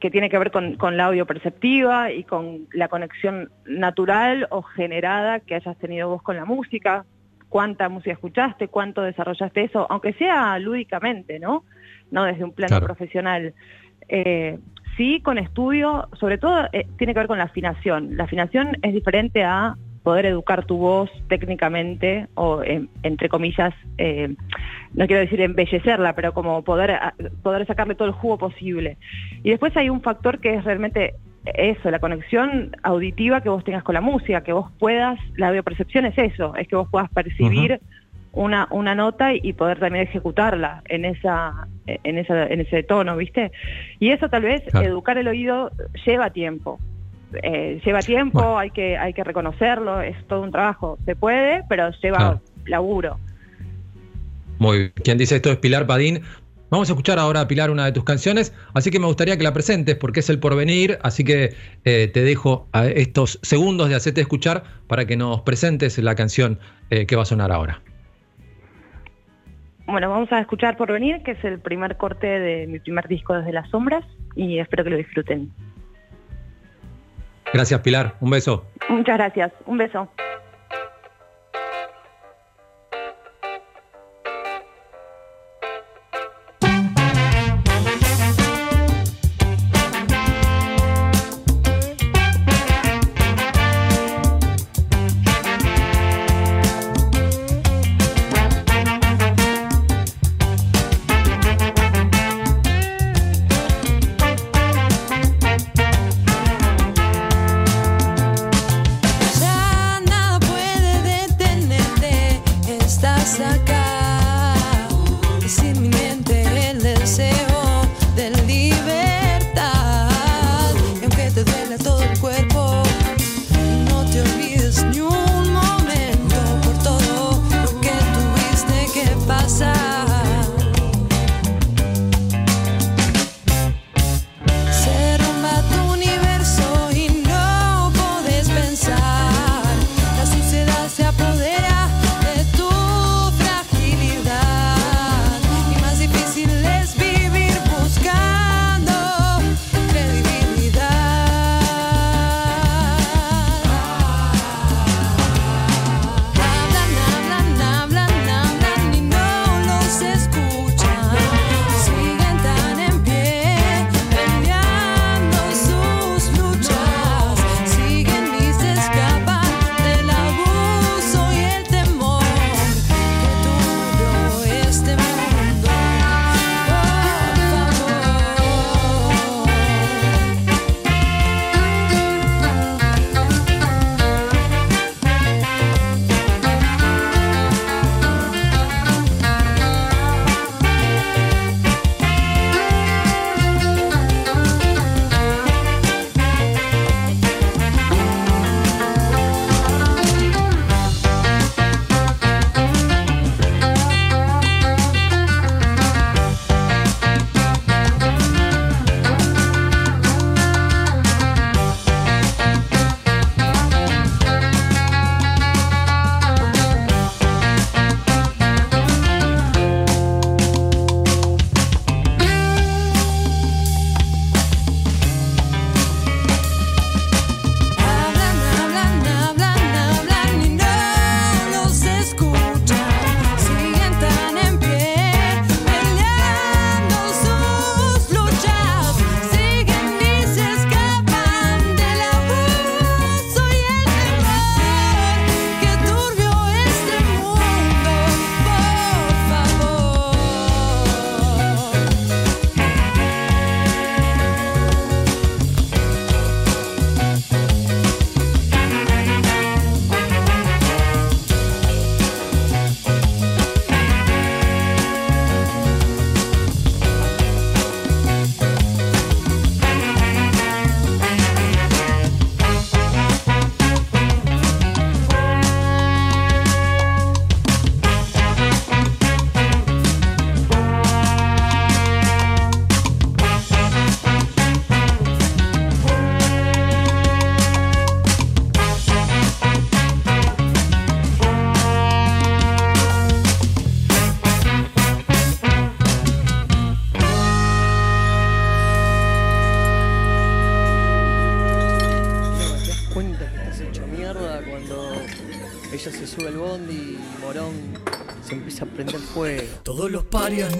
que tiene que ver con, con la audio perceptiva y con la conexión natural o generada que hayas tenido vos con la música, cuánta música escuchaste, cuánto desarrollaste eso, aunque sea lúdicamente, ¿no? No desde un plano Claro. profesional. Eh, sí, con estudio, sobre todo eh, tiene que ver con la afinación. La afinación es diferente a poder educar tu voz técnicamente o, en- entre comillas, eh, no quiero decir embellecerla, pero como poder, a- poder sacarle todo el jugo posible. Y después hay un factor que es realmente eso, la conexión auditiva que vos tengas con la música, que vos puedas, la audiopercepción es eso, es que vos puedas percibir una, una nota y poder también ejecutarla en esa, en esa, en ese tono, ¿viste? Y eso tal vez Claro. educar el oído lleva tiempo. Eh, lleva tiempo, hay que, hay que reconocerlo, es todo un trabajo. Se puede, pero lleva Claro. laburo. Muy bien. Quien dice esto es Pilar Padín. Vamos a escuchar ahora, Pilar, una de tus canciones, así que me gustaría que la presentes porque es el porvenir, así que eh, te dejo a estos segundos de hacerte escuchar para que nos presentes la canción eh, que va a sonar ahora. Bueno, vamos a escuchar por venir, que es el primer corte de mi primer disco desde las sombras, y espero que lo disfruten. Gracias, Pilar. Un beso. Muchas gracias. Un beso.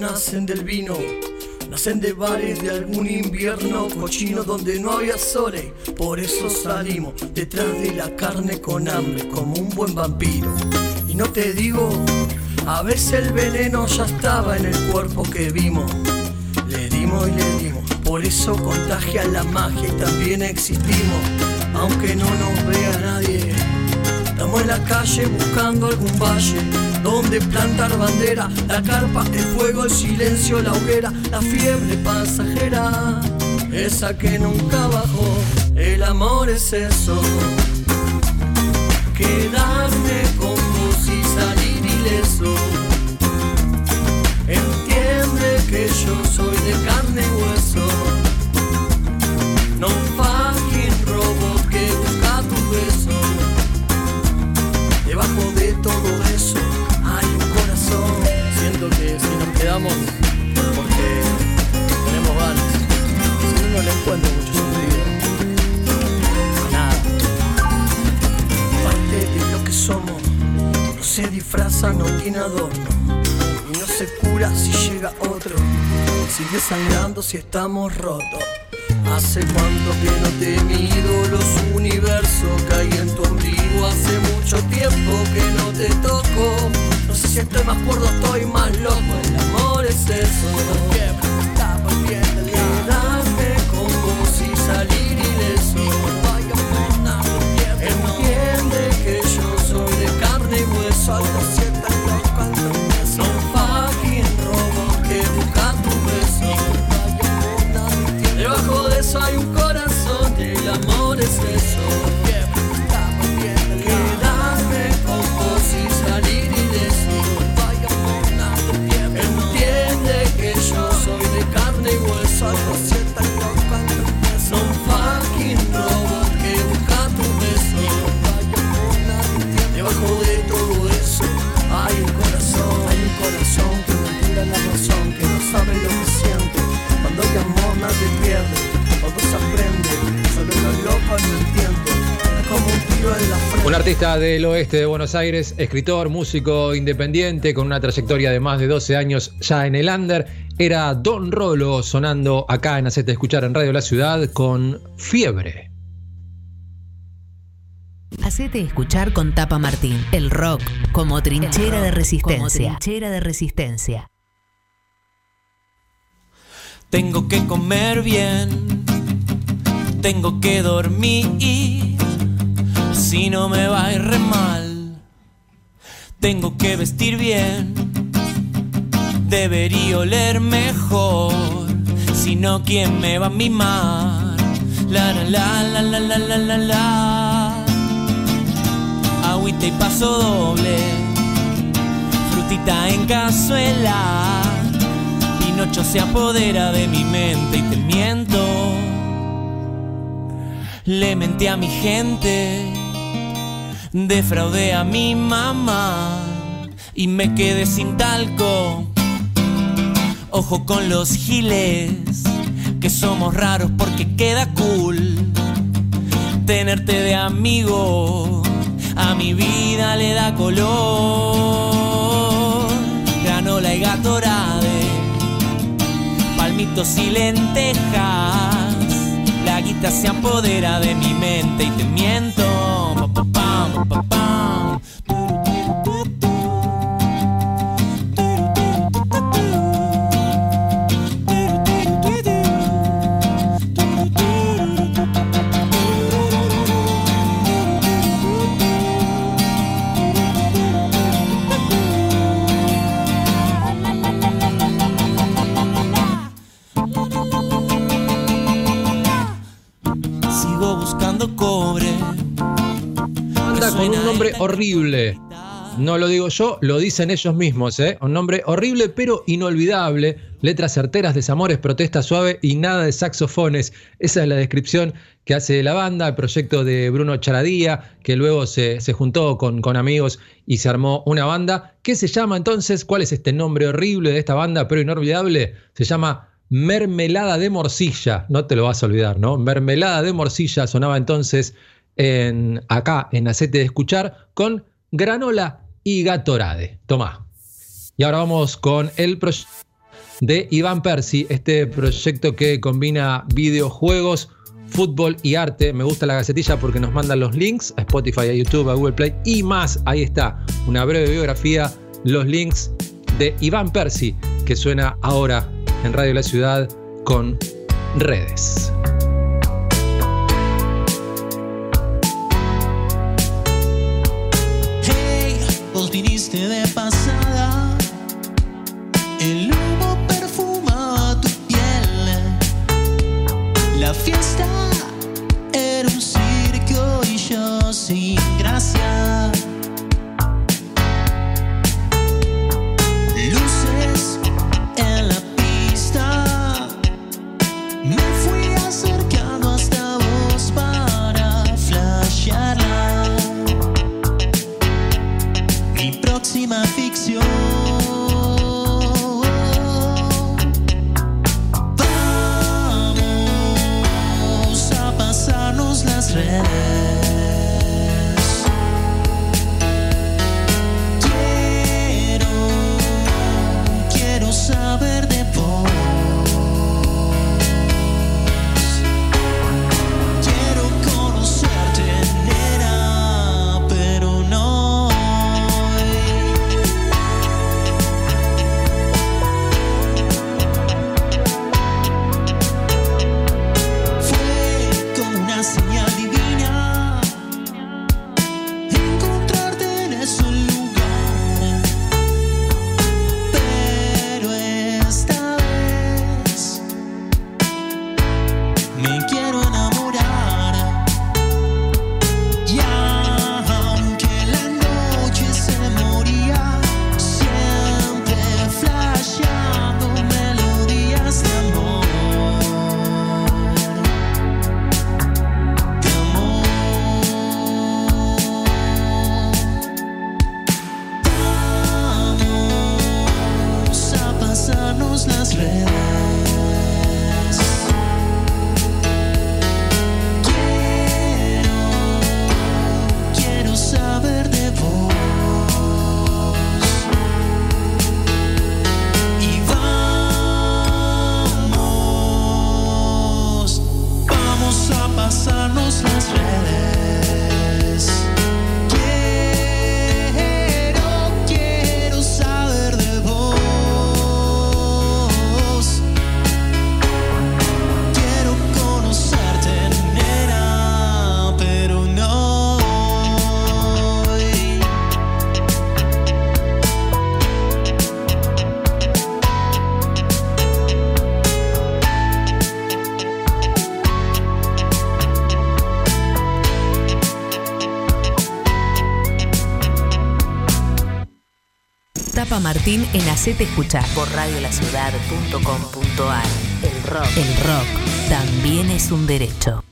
Nacen del vino, nacen de bares de algún invierno cochino donde no había soles. Por eso salimos detrás de la carne con hambre, como un buen vampiro. Y no te digo, a veces el veneno ya estaba en el cuerpo que vimos. Le dimos y le dimos, por eso contagia la magia y también existimos, aunque no nos vea nadie. Estamos en la calle buscando algún valle donde plantar bandera, la carpa, el fuego, el silencio, la hoguera, la fiebre pasajera, esa que nunca bajó. El amor es eso, quedarme con vos y salir ileso. Entiende que yo soy de carne y hueso, no quedamos, porque tenemos ganas. Si no, no le encuentro mucho sentido. Nada. Parte de lo que somos no se disfraza, no tiene adorno. Y no se cura si llega otro. Sigue sangrando si estamos rotos. Hace cuánto que no te mido los universos hay en tu ombligo Hace mucho tiempo que no te toco No sé si estoy más cuerdo, estoy más loco por exceso. Porque me está un artista del oeste de Buenos Aires, escritor, músico independiente con una trayectoria de más de 12 años ya en el under, era Don Rolo sonando acá en Hacete Escuchar en Radio La Ciudad con Fiebre. Hacete escuchar con Tapa Martín. El rock como trinchera rock de resistencia. como trinchera de resistencia. Tengo que comer bien, tengo que dormir, si no me va a ir re mal. Tengo que vestir bien, debería oler mejor, si no, ¿quién me va a mimar? La la la la la la la la. Agüita y paso doble, frutita en cazuela. Pinocho se apodera de mi mente y te miento le menté a mi gente, defraudé a mi mamá y me quedé sin talco. Ojo con los giles, que somos raros porque queda cool. Tenerte de amigo a mi vida le da color. Granola y gatorade palmitos y lentejas. Se apodera de mi mente y te miento. Con un nombre horrible. No lo digo yo, lo dicen ellos mismos, ¿eh? Un nombre horrible pero inolvidable. Letras certeras, desamores, protesta suave y nada de saxofones. Esa es la descripción que hace la banda, el proyecto de Bruno Charadía, que luego se, se juntó con, con amigos y se armó una banda. ¿Qué se llama entonces? ¿Cuál es este nombre horrible de esta banda pero inolvidable? Se llama Mermelada de Morcilla. No te lo vas a olvidar, ¿no? Mermelada de Morcilla sonaba entonces en, acá en Hacete de Escuchar con Granola y Gatorade. Tomá. Y ahora vamos con el proyecto de Iván Percy, este proyecto que combina videojuegos, fútbol y arte. Me gusta la gacetilla porque nos mandan los links a Spotify, a YouTube, a Google Play y más. Ahí está, una breve biografía, los links de Iván Percy, que suena ahora en Radio La Ciudad con redes. see. Martín en Hacete Escuchar por radiolaciudad.com.ar. El rock. El rock también es un derecho.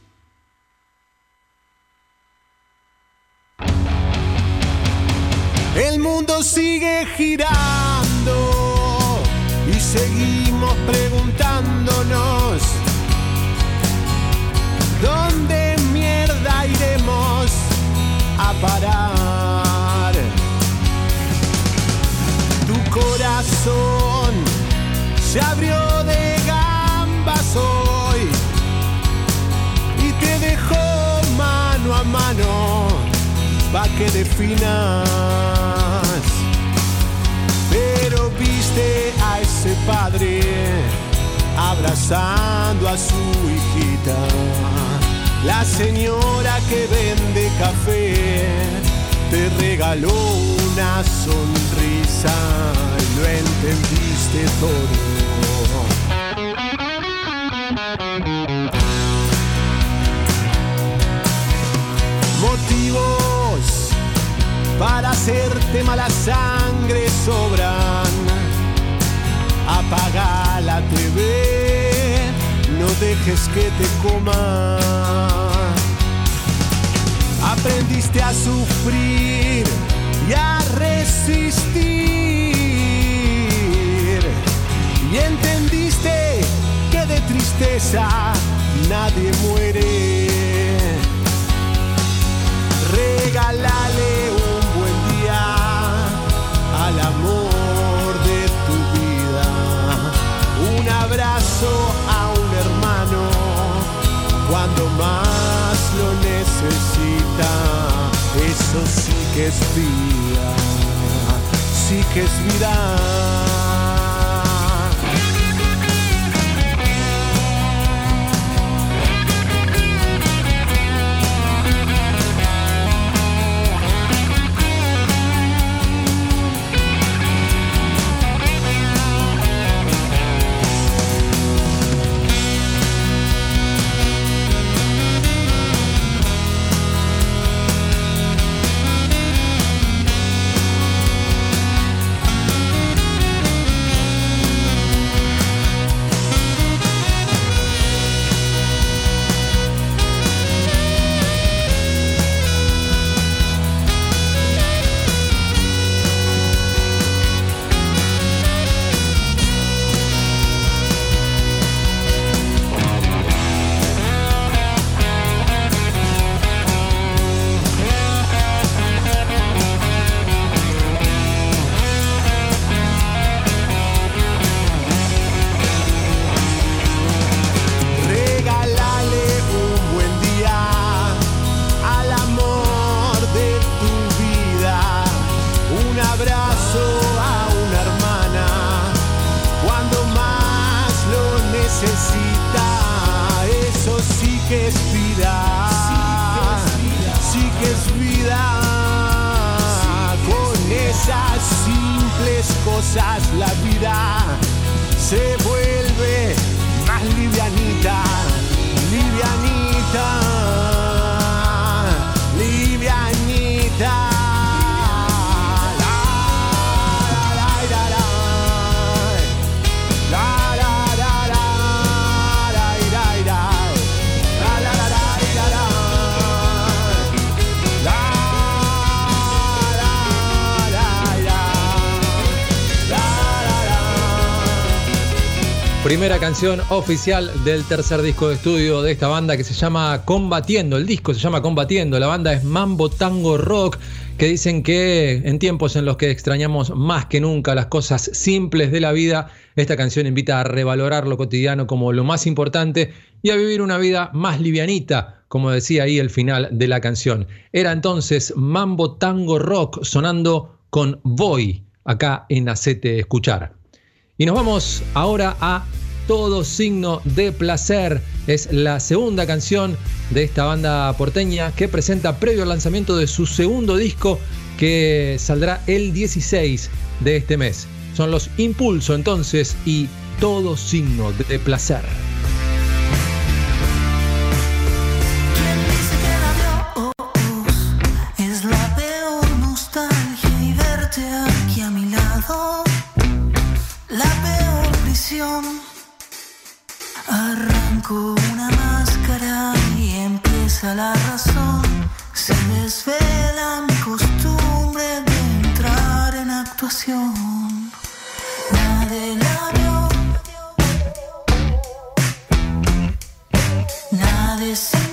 Primera canción oficial del tercer disco de estudio de esta banda que se llama Combatiendo. El disco se llama Combatiendo. La banda es Mambo Tango Rock, que dicen que en tiempos en los que extrañamos más que nunca las cosas simples de la vida, esta canción invita a revalorar lo cotidiano como lo más importante y a vivir una vida más livianita, como decía ahí el final de la canción. Era entonces Mambo Tango Rock sonando con Voy acá en Acete Escuchar. Y nos vamos ahora a Todo signo de placer. Es la segunda canción de esta banda porteña que presenta previo al lanzamiento de su segundo disco que saldrá el 16 de este mes. Son los Impulso entonces y Todo signo de placer. Es Arranco una máscara y empieza la razón. Se desvela mi costumbre de entrar en actuación. Nadie la vio. Nadie sintió.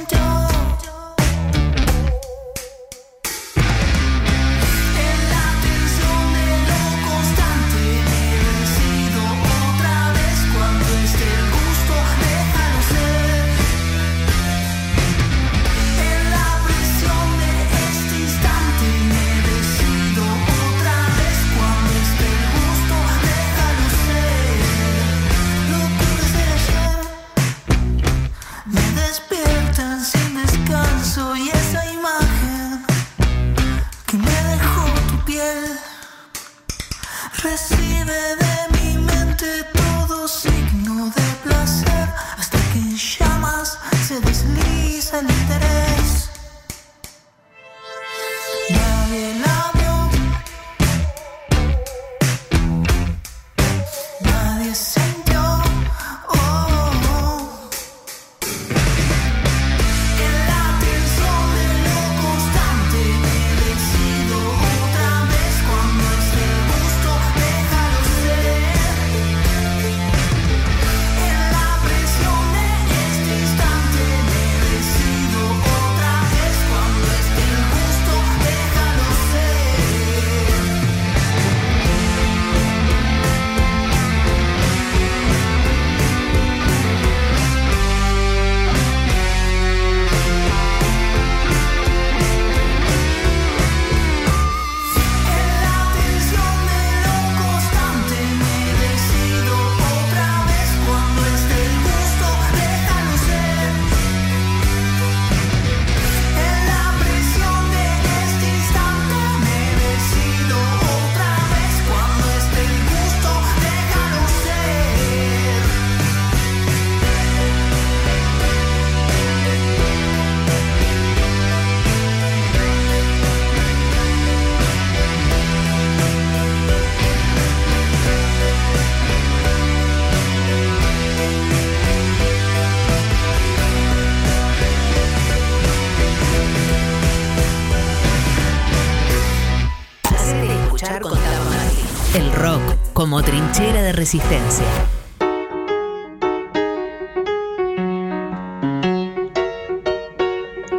Resistencia.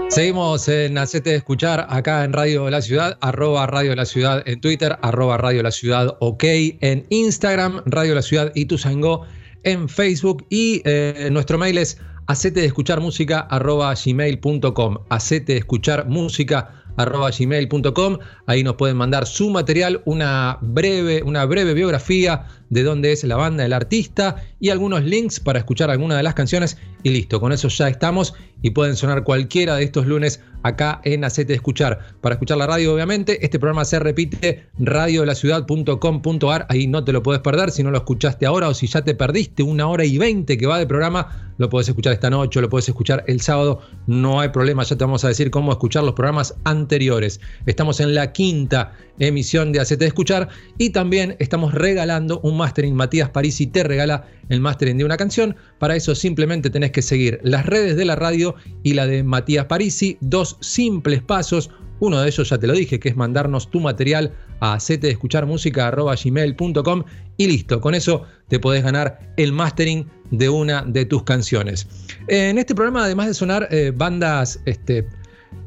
Seguimos en Hacete de Escuchar acá en Radio de la Ciudad, arroba Radio de la Ciudad en Twitter, arroba Radio de la Ciudad OK en Instagram, Radio de la Ciudad y Tuzangó en Facebook y eh, nuestro mail es hacete de escuchar música arroba gmail.com hacete de escuchar música arroba gmail.com ahí nos pueden mandar su material una breve, una breve biografía de dónde es la banda, el artista y algunos links para escuchar alguna de las canciones y listo, con eso ya estamos y pueden sonar cualquiera de estos lunes acá en Hacete Escuchar. Para escuchar la radio, obviamente, este programa se repite radiodelaciudad.com.ar, ahí no te lo puedes perder, si no lo escuchaste ahora o si ya te perdiste una hora y veinte que va de programa, lo puedes escuchar esta noche, lo puedes escuchar el sábado, no hay problema, ya te vamos a decir cómo escuchar los programas anteriores. Estamos en la quinta emisión de Hacete Escuchar y también estamos regalando un mastering. Matías Parisi te regala el mastering de una canción. Para eso simplemente tenés que seguir las redes de la radio y la de Matías Parisi. Dos simples pasos. Uno de ellos ya te lo dije, que es mandarnos tu material a hacete de escuchar gmail.com y listo, con eso te podés ganar el mastering de una de tus canciones. En este programa, además de sonar eh, bandas este,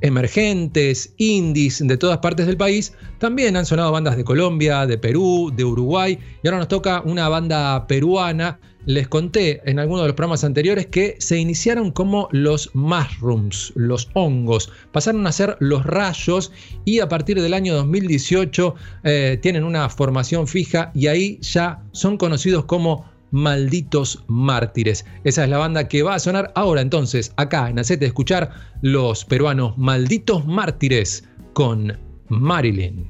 emergentes, indies de todas partes del país. También han sonado bandas de Colombia, de Perú, de Uruguay y ahora nos toca una banda peruana. Les conté en alguno de los programas anteriores que se iniciaron como los mushrooms, los hongos, pasaron a ser los rayos y a partir del año 2018 eh, tienen una formación fija y ahí ya son conocidos como Malditos Mártires. Esa es la banda que va a sonar ahora entonces, acá en Hacete Escuchar, los peruanos Malditos Mártires con Marilyn.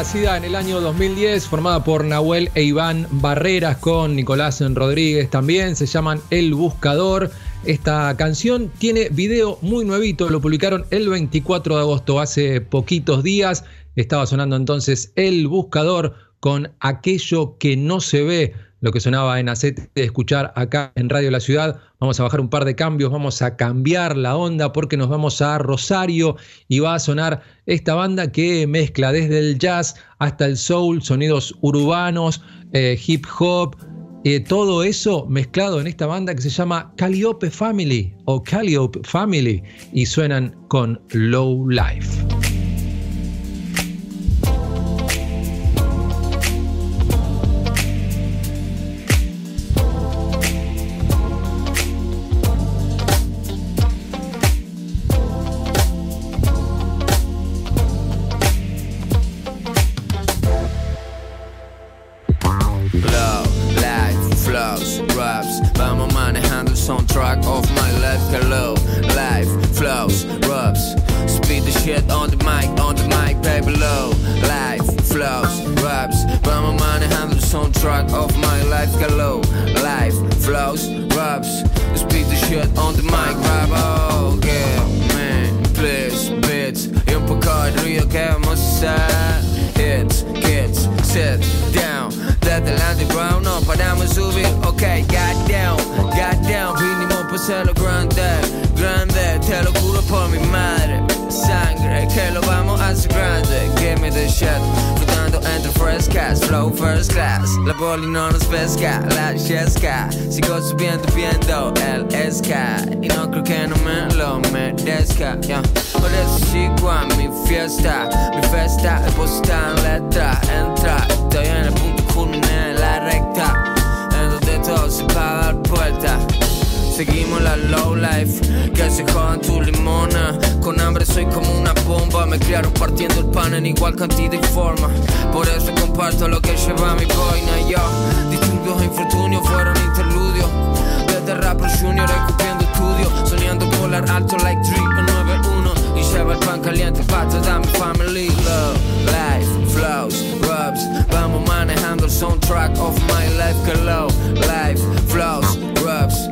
Nacida en el año 2010, formada por Nahuel e Iván Barreras con Nicolás Rodríguez también, se llaman El Buscador. Esta canción tiene video muy nuevito, lo publicaron el 24 de agosto, hace poquitos días. Estaba sonando entonces El Buscador con aquello que no se ve, lo que sonaba en Acete de escuchar acá en Radio La Ciudad. Vamos a bajar un par de cambios, vamos a cambiar la onda porque nos vamos a Rosario y va a sonar esta banda que mezcla desde el jazz hasta el soul, sonidos urbanos, eh, hip hop, eh, todo eso mezclado en esta banda que se llama Calliope Family o Calliope Family y suenan con Low Life. Poli no nos pesca, la chesca Sigo subiendo viendo el esca Y no creo que no me lo merezca yeah. Por eso sigo a mi fiesta. Mi fiesta es postar en letra. Entra, estoy en el punto culmine en la recta. En donde todo se va a vuelta. Seguimos la low life, que se jodan tu limona. Con hambre soy como me criaron partiendo el pan en igual cantidad y forma. Por eso comparto lo que lleva mi boina. Yo, distintos infortunios fueron interludios. Desde rapper junior escupiendo estudio, soñando volar alto like 3 en 91. Y lleva el pan caliente para toda mi family. Love, life, flows, rubs. Vamos manejando el soundtrack of my life. Que low, life, flows, rubs.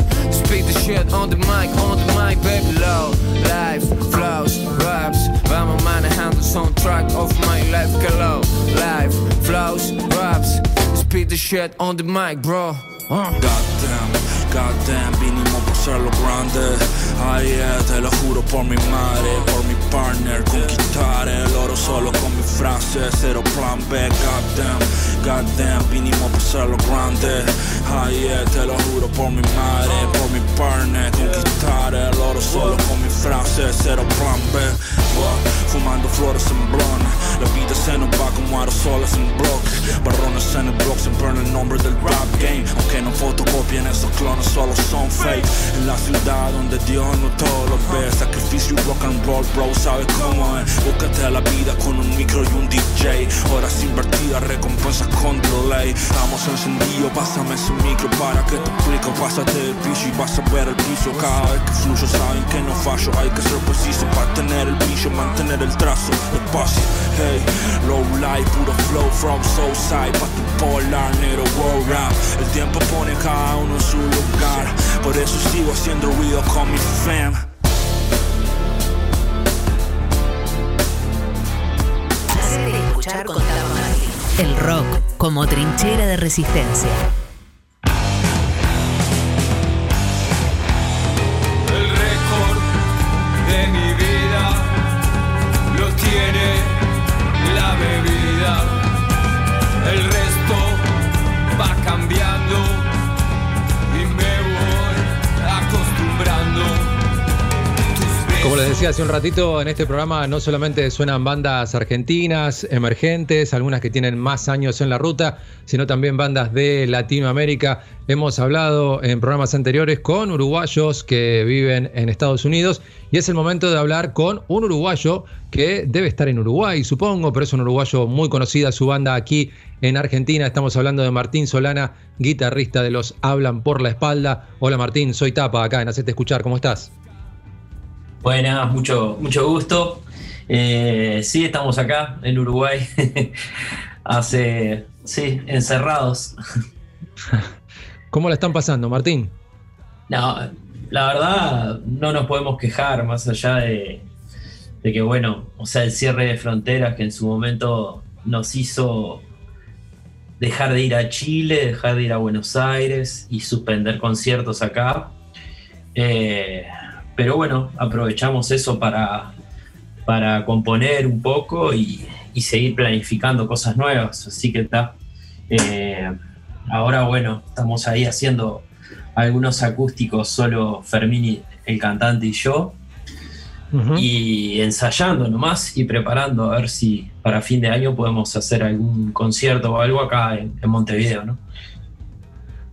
Speak the shit on the mic, on the mic, baby low. Life, flows, raps. Vamos el soundtrack of my life. Low, life, flows, raps. Speak the shit on the mic, bro. Goddamn, goddamn, vinimos por ser lo grande. Ay, yeah, te lo juro por mi madre, por mi partner. Conquistar el oro solo con mi frase, cero plan B. Goddamn, goddamn, vinimos por ser lo grande. Ay, yeah, te lo juro por mi madre, por mi partner. Conquistar el oro solo con mi frase, cero plan B. Fumando flores en blon. La vida se nos va como aerosoles en block. Barrones en el block siempre en el nombre del rap game. Aunque no fotocopien esos clones, solo son fake. En la ciudad donde Dios no todo lo ve. Sacrificio rock and roll, bro, sabes cómo es. Búscate la vida con un micro y un DJ. Horas invertidas, recompensas con delay. Estamos encendidos, pásame ese micro para que te explico. Pásate el piso y vas a ver el piso. Cada vez que fluyo, saben que no fallo. Hay que ser preciso para tener el brillo, mantener el trazo. Despacio, hey, low life, puro flow from soul side. Pa' tu polar, negro, world rap. El tiempo pone cada uno en su lugar. Por eso sigo haciendo ruido con mi escuchar con. El rock como trinchera de resistencia. El récord de mi vida lo tiene la bebida. El resto va cambiando y me Como les decía hace un ratito, en este programa no solamente suenan bandas argentinas, emergentes, algunas que tienen más años en la ruta, sino también bandas de Latinoamérica. Hemos hablado en programas anteriores con uruguayos que viven en Estados Unidos y es el momento de hablar con un uruguayo que debe estar en Uruguay, supongo, pero es un uruguayo muy conocida su banda aquí en Argentina. Estamos hablando de Martín Solana, guitarrista de los Hablan por la Espalda. Hola Martín, soy Tapa acá en Hacete Escuchar, ¿cómo estás? Buenas, mucho, mucho gusto. Eh, sí, estamos acá en Uruguay, hace, sí, encerrados. ¿Cómo la están pasando, Martín? No, la verdad no nos podemos quejar más allá de, de que, bueno, o sea, el cierre de fronteras que en su momento nos hizo dejar de ir a Chile, dejar de ir a Buenos Aires y suspender conciertos acá. Eh, pero bueno, aprovechamos eso para, para componer un poco y, y seguir planificando cosas nuevas. Así que está. Eh, ahora, bueno, estamos ahí haciendo algunos acústicos, solo Fermín, y- el cantante y yo, y ensayando nomás y preparando a ver si para fin de año podemos hacer algún concierto o algo acá en, en Montevideo, ¿no?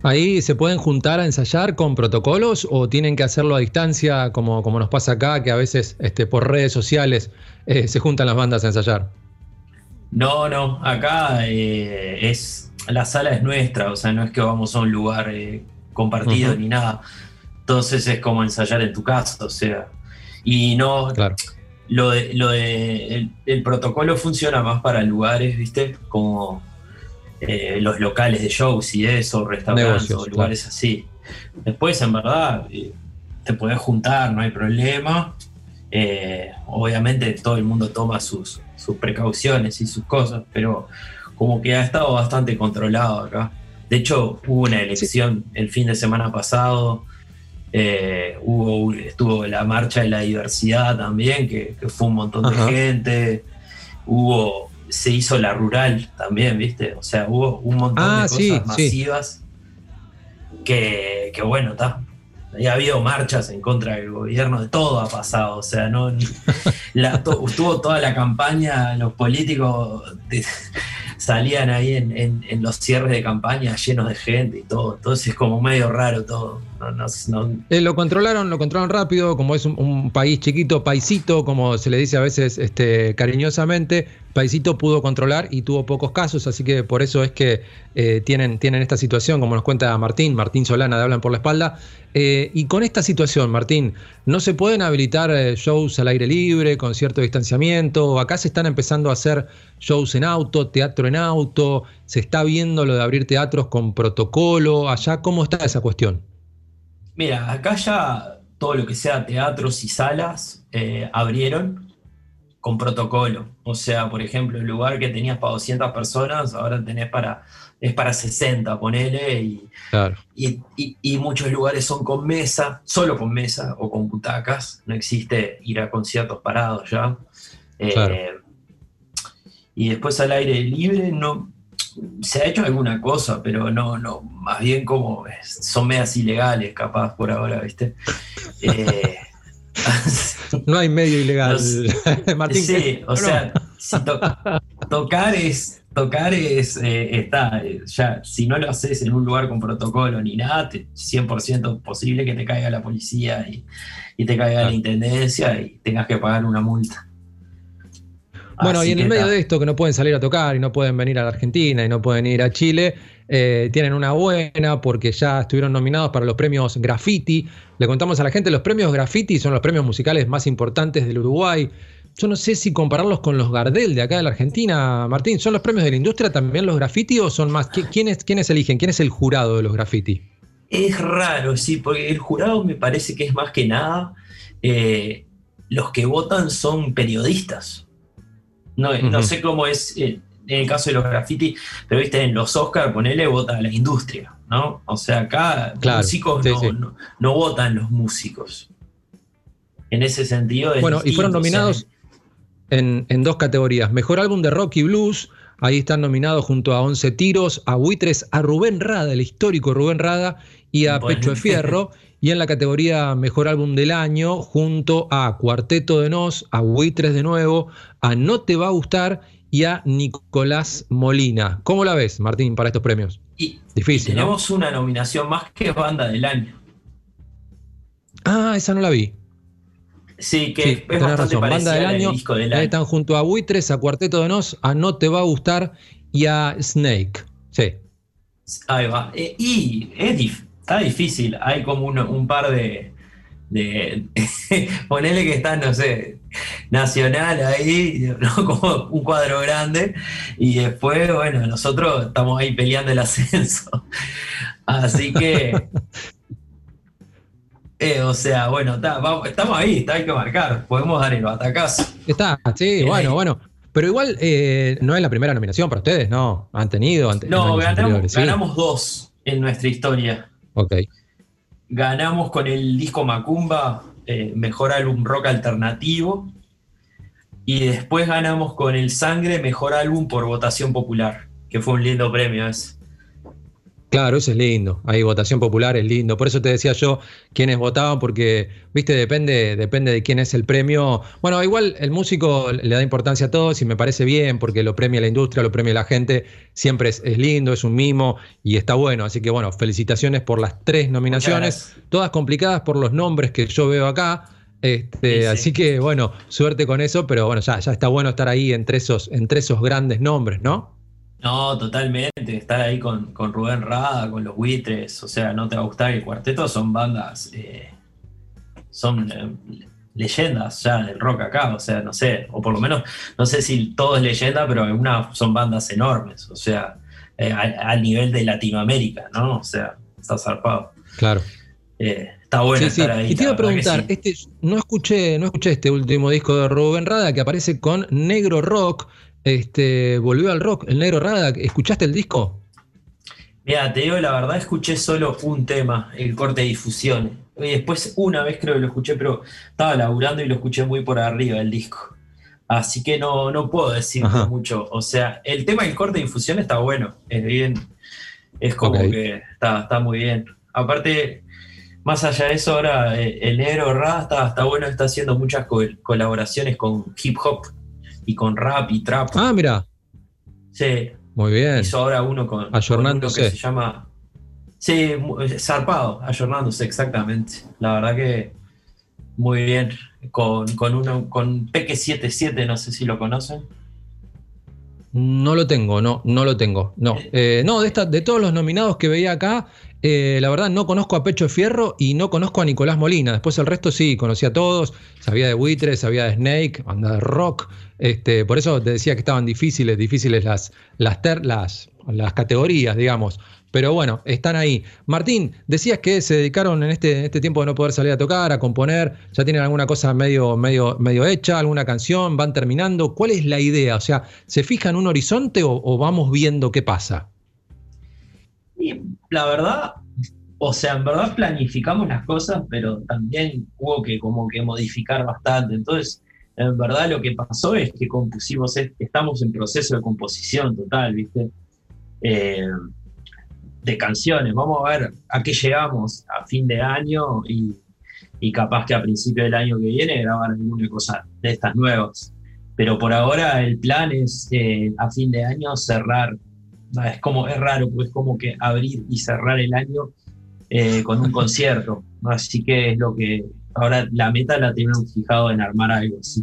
¿Ahí se pueden juntar a ensayar con protocolos o tienen que hacerlo a distancia, como, como nos pasa acá, que a veces este, por redes sociales eh, se juntan las bandas a ensayar? No, no, acá eh, es la sala es nuestra, o sea, no es que vamos a un lugar eh, compartido ni nada. Entonces es como ensayar en tu casa, o sea. Y no, lo de, lo de el, el protocolo funciona más para lugares, ¿viste? Como eh, los locales de shows y eso, restaurantes Negocios, o lugares así. Después, en verdad, eh, te podés juntar, no hay problema. Eh, obviamente todo el mundo toma sus, sus precauciones y sus cosas, pero como que ha estado bastante controlado acá. De hecho, hubo una elección el fin de semana pasado, eh, hubo, estuvo la marcha de la diversidad también, que, que fue un montón Ajá. de gente, hubo, se hizo la rural también, ¿viste? O sea, hubo un montón Ah, de cosas sí. masivas que, que bueno, está. Ha habido marchas en contra del gobierno, de todo ha pasado, o sea, no la, to- estuvo toda la campaña, los políticos de- salían ahí en, en- en los cierres de campaña llenos de gente y todo, entonces es como medio raro todo. Eh, lo controlaron, lo controlaron rápido, como es un, país chiquito, paisito, como se le dice a veces este, cariñosamente, paisito pudo controlar y tuvo pocos casos, así que por eso es que eh, tienen, tienen esta situación, como nos cuenta Martín, Martín Solana de Hablan por la Espalda. Eh, y con esta situación, Martín, ¿no se pueden habilitar shows al aire libre, con cierto distanciamiento? Acá se están empezando a hacer shows en auto, teatro en auto, se está viendo lo de abrir teatros con protocolo, allá, ¿cómo está esa cuestión? Mira, acá ya todo lo que sea teatros y salas eh, abrieron con protocolo. O sea, por ejemplo, el lugar que tenías para 200 personas, ahora tenés para, es para 60, ponele, y, Claro. y, y- y muchos lugares son con mesa, solo con mesa o con butacas. No existe ir a conciertos parados ya. Eh, Claro. Y después al aire libre no se ha hecho alguna cosa, pero no, no, más bien como son medias ilegales, capaz por ahora, ¿viste? Eh, No hay medio ilegal. Martín, sí, o no. sea, si to- tocar es, tocar es, eh, está, eh, ya, si no lo haces en un lugar con protocolo ni nada, te- 100% posible que te caiga la policía y, y te caiga la intendencia y tengas que pagar una multa. Bueno, Así y en el medio está. de esto, que no pueden salir a tocar y no pueden venir a la Argentina y no pueden ir a Chile, eh, tienen una buena porque ya estuvieron nominados para los premios Graffiti. Le contamos a la gente, los premios Graffiti son los premios musicales más importantes del Uruguay. Yo no sé si compararlos con los Gardel de acá de la Argentina, Martín. ¿Son los premios de la industria también los Graffiti o son más? ¿Qui- ¿Quiénes, quiénes eligen? ¿Quién es el jurado de los Graffiti? Es raro, sí, porque el jurado me parece que es más que nada, eh, los que votan son periodistas. No, no sé cómo es eh, en el caso de los graffiti, pero viste, en los Oscars, ponele, vota la industria, ¿no? O sea, acá Claro, músicos sí, no, sí. no- no votan los músicos. En ese sentido es Bueno, y fueron distinto, o sea, nominados en, en dos categorías. Mejor álbum de rock y blues. Ahí están nominados junto a 11 tiros, a Buitres, a Rubén Rada, el histórico Rubén Rada, y a Bueno. Pecho de Fierro. Y en la categoría Mejor Álbum del Año, junto a Cuarteto de Nos, a Buitres de nuevo, a No Te Va a Gustar y a Nicolás Molina. ¿Cómo la ves, Martín, para estos premios? Y- Difícil, tenemos una nominación más que banda del año. Ah, esa no la vi. Sí, que Sí, es tenés bastante razón. Banda del a la del año. Ahí año. están junto a Buitres, a Cuarteto de Nos, a No Te Va a Gustar y a Snake. Sí. Ahí va. Eh, y es está difícil. Hay como un par de. de ponele que está, no sé, nacional ahí, ¿no? como un cuadro grande. Y después, bueno, nosotros estamos ahí peleando el ascenso. Así que. eh, o sea, bueno, vamos- estamos ahí, está, hay que marcar. Podemos dar el batacazo. Está, sí, bueno, bueno. Pero igual eh, no es la primera nominación para ustedes, ¿no? Han tenido No, ganamos, ganamos dos en nuestra historia. Ganamos con el disco Macumba, eh, mejor álbum rock alternativo. Y después ganamos con el Sangre, mejor álbum por votación popular, que fue un lindo premio ese. Claro, eso es lindo. Hay votación popular, es lindo. Por eso te decía yo quiénes votaban, porque, viste, depende, depende de quién es el premio. Bueno, igual el músico le da importancia a todos y me parece bien, porque lo premia la industria, lo premia la gente. Siempre es, es lindo, es un mimo y está bueno. Así que, bueno, felicitaciones por las tres nominaciones, todas complicadas por los nombres que yo veo acá. Este, Así que, bueno, suerte con eso, pero bueno, ya, ya está bueno estar ahí entre esos, entre esos grandes nombres, ¿no? No, totalmente. Estar ahí con, con Rubén Rada, con los buitres, o sea, no te va a gustar el cuarteto, son bandas, eh, son eh, leyendas ya del rock acá, o sea, no sé, o por lo menos, no sé si todo es leyenda, pero algunas son bandas enormes, o sea, eh, al, al nivel de Latinoamérica, ¿no? O sea, está zarpado. Claro. Eh, está bueno Sí, sí. estar ahí. Y te iba a preguntar, sí. este, no escuché, no escuché este último disco de Rubén Rada que aparece con Negro Rock. Este, volvió al rock, el Negro Rada. ¿Escuchaste el disco? Mira, te digo la verdad, escuché solo un tema, el corte de difusiones. Y después una vez creo que lo escuché, pero estaba laburando y lo escuché muy por arriba el disco. Así que no, no puedo decirte Ajá. mucho. O sea, el tema del corte de difusión está bueno, es bien, es como que está, está muy bien. Aparte, más allá de eso, ahora eh, el negro Ra está, está bueno, está haciendo muchas co- colaboraciones con hip hop y con rap y trap. Ah, mira, Sí, muy bien. Hizo ahora uno con, con uno Ayornándose. que se llama. Sí, eh, zarpado, ayornándose, exactamente. La verdad que muy bien. Con, con uno, con Peque77, no sé si lo conocen. No lo tengo, no, no lo tengo. No, Eh, no de, esta, de todos los nominados que veía acá, Eh, la verdad, no conozco a Pecho Fierro y no conozco a Nicolás Molina. Después el resto sí, conocí a todos. Sabía de Buitre, sabía de Snake, banda de rock. Este, por eso te decía que estaban difíciles, difíciles las, las, ter- las, las categorías, digamos. Pero bueno, están ahí. Martín, decías que se dedicaron en este, en este tiempo de no poder salir a tocar, a componer. ¿Ya tienen alguna cosa medio, medio, medio hecha, alguna canción? ¿Van terminando? ¿Cuál es la idea? O sea, ¿se fijan un horizonte o, o vamos viendo qué pasa? Y la verdad, o sea, en verdad planificamos las cosas, pero también hubo que como que modificar bastante. Entonces, en verdad lo que pasó es que compusimos, es- estamos en proceso de composición total, ¿viste? Eh, de canciones. Vamos a ver a qué llegamos a fin de año y, y capaz que a principio del año que viene grabar alguna cosa de estas nuevas. Pero por ahora el plan es eh, a fin de año cerrar es como, es raro, porque es como que abrir y cerrar el año eh, con un concierto. Así que es lo que ahora la meta la tenemos fijado en armar algo así.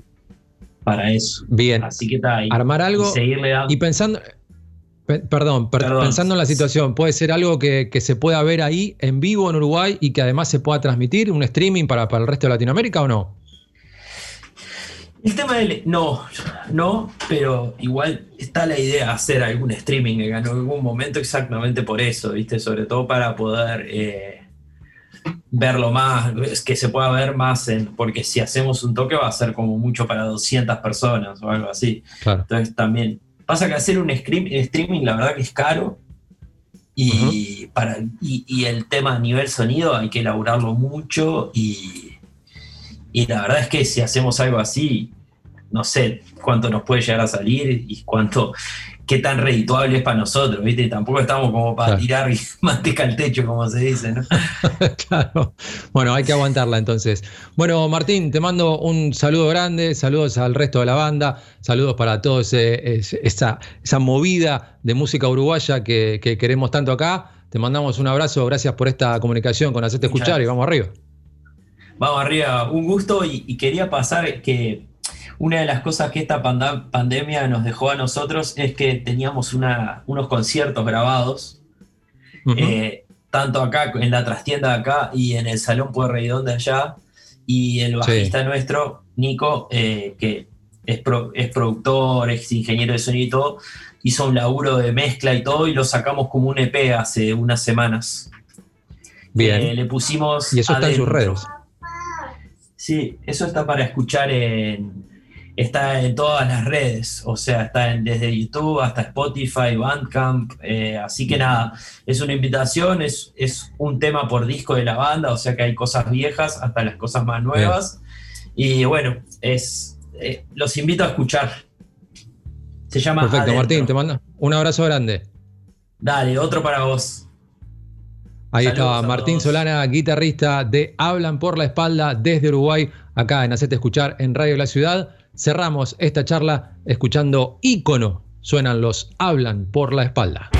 Para eso. Bien. Así que está ahí. Armar algo Y seguirle dando. y pensando, pe- perdón, per- Perdón. pensando en la situación, puede ser algo que, que se pueda ver ahí en vivo en Uruguay y que además se pueda transmitir, un streaming para, para el resto de Latinoamérica o no? El tema del. No, no, pero igual está la idea de hacer algún streaming en algún momento exactamente por eso, ¿viste? Sobre todo para poder eh, verlo más, que se pueda ver más, en, porque si hacemos un toque va a ser como mucho para 200 personas o algo así. Claro. Entonces también. Pasa que hacer un streaming, la verdad que es caro. Y, para, y, y el tema a nivel sonido hay que elaborarlo mucho. Y, y la verdad es que si hacemos algo así, no sé cuánto nos puede llegar a salir y cuánto, qué tan redituable es para nosotros, ¿viste? Tampoco estamos como para Claro. tirar manteca al techo, como se dice, ¿no? claro. Bueno, hay que aguantarla entonces. Bueno, Martín, te mando un saludo grande, saludos al resto de la banda, saludos para todos eh, es- esa, esa movida de música uruguaya que, que queremos tanto acá. Te mandamos un abrazo, gracias por esta comunicación con Hacerte Escuchar y vamos arriba. Vamos arriba, un gusto y, y quería pasar que una de las cosas que esta pandemia nos dejó a nosotros es que teníamos una- unos conciertos grabados, eh, tanto acá en la trastienda de acá y en el Salón Pueyrredón de allá, y el bajista nuestro, Nico, eh, que es, pro- es productor, es ingeniero de sonido y todo, hizo un laburo de mezcla y todo y lo sacamos como un EP hace unas semanas. Bien. Eh, le pusimos y eso está en sus redes. Sí, eso está para escuchar en. Está en todas las redes, o sea, está en- desde YouTube hasta Spotify, Bandcamp, eh, así que nada, es una invitación, es, es un tema por disco de la banda, o sea que hay cosas viejas hasta las cosas más nuevas, y bueno, es eh, los invito a escuchar. Se llama Perfecto, Adentro. Martín, te mando un abrazo grande. Dale, otro para vos. Ahí Saludos estaba Martín. Solana, guitarrista de Hablan por la Espalda desde Uruguay, acá en Hacete Escuchar en Radio La Ciudad. Cerramos esta charla escuchando ícono. Suenan los Hablan por la Espalda.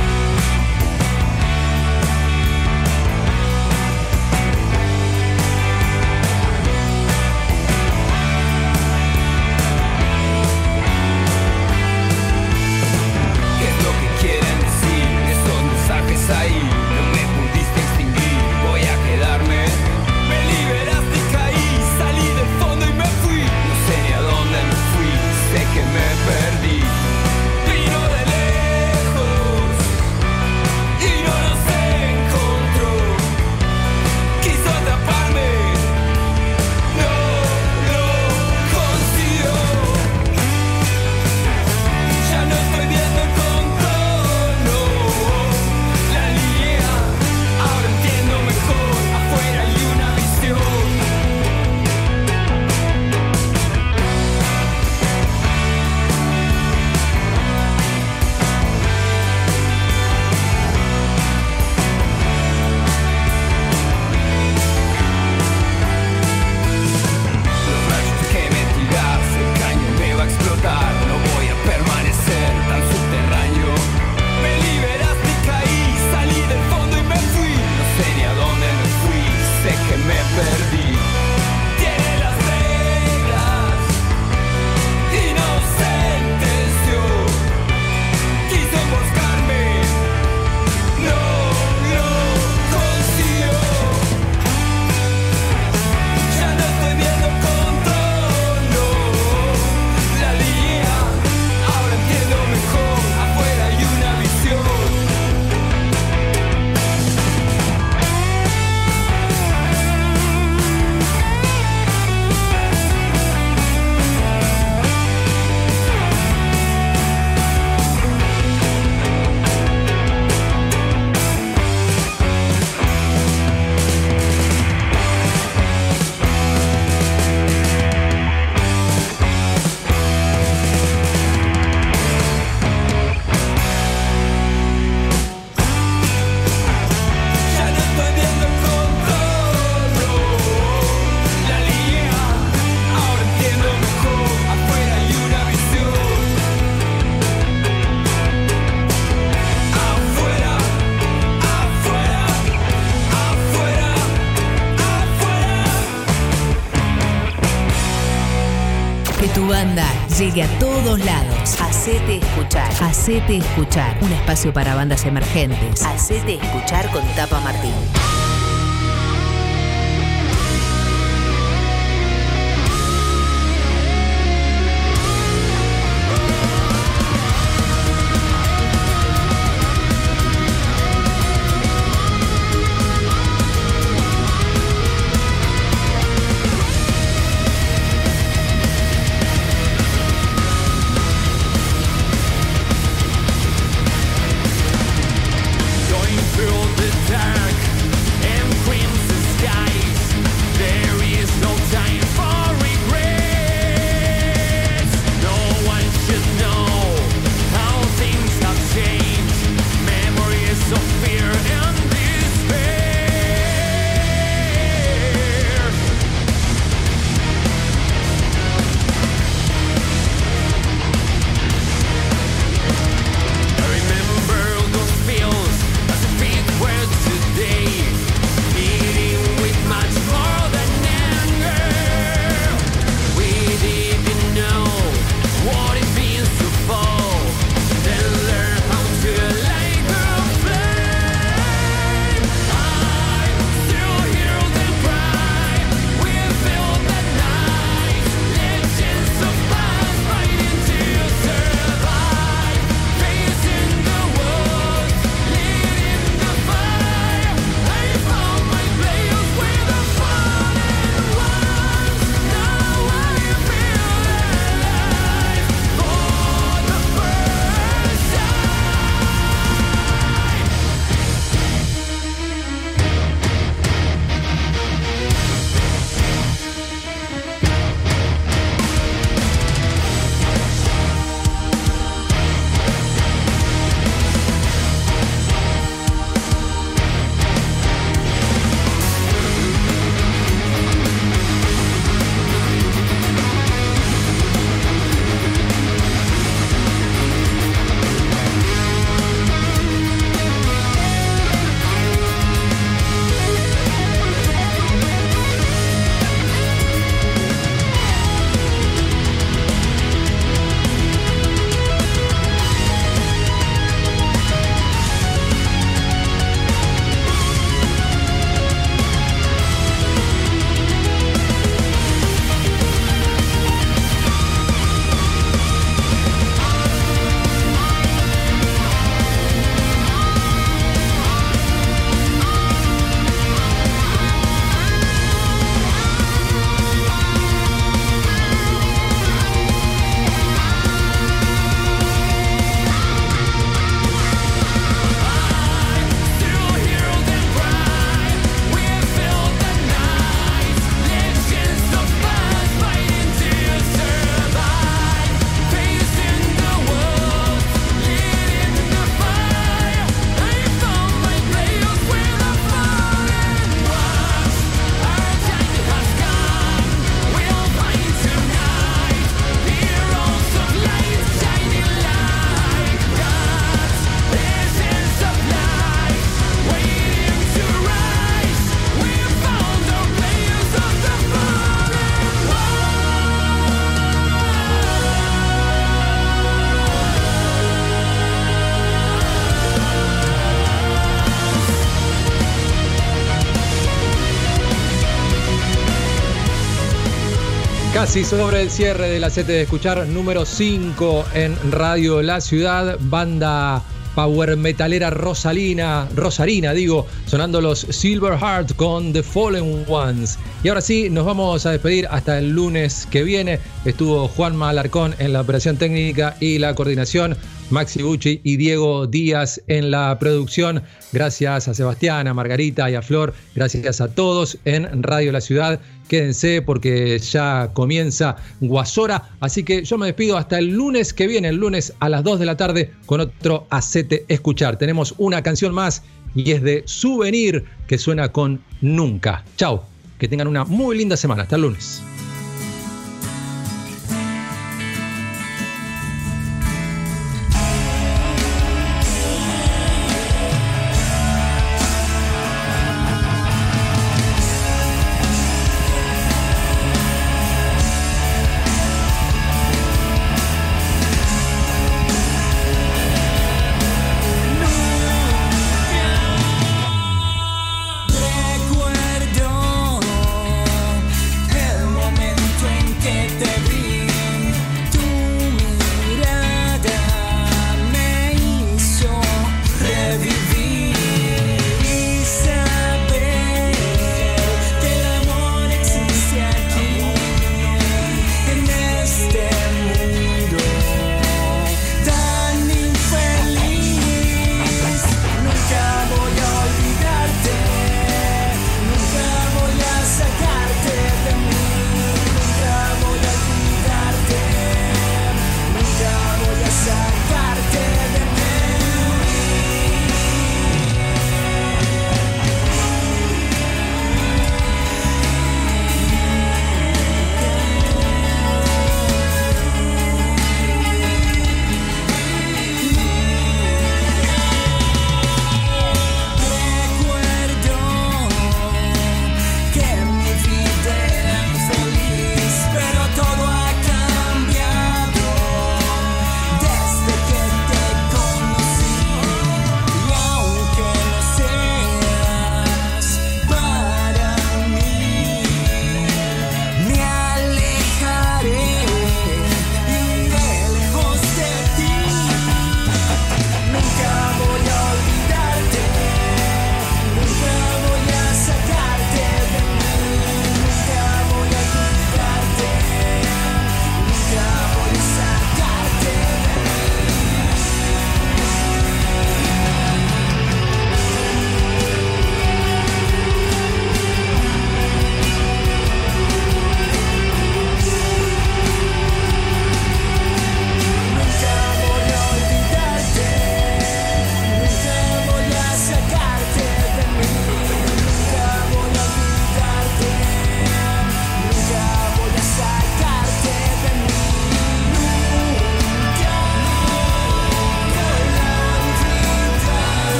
Hacete escuchar. Un espacio para bandas emergentes. Hacete escuchar con Tapa Martín. Casi sobre el cierre de la sete de escuchar número 5 en Radio La Ciudad, banda power metalera rosalina, rosarina digo, sonando los Silver Heart con The Fallen Ones. Y ahora sí, nos vamos a despedir hasta el lunes que viene. Estuvo Juanma Alarcón en la operación técnica y la coordinación. Maxi Bucci y Diego Díaz en la producción. Gracias a Sebastián, a Margarita y a Flor. Gracias a todos en Radio La Ciudad. Quédense porque ya comienza Guasora. Así que yo me despido hasta el lunes que viene, el lunes a las 2 de la tarde, con otro Acete Escuchar. Tenemos una canción más y es de Souvenir que suena con Nunca. Chao. Que tengan una muy linda semana. Hasta el lunes.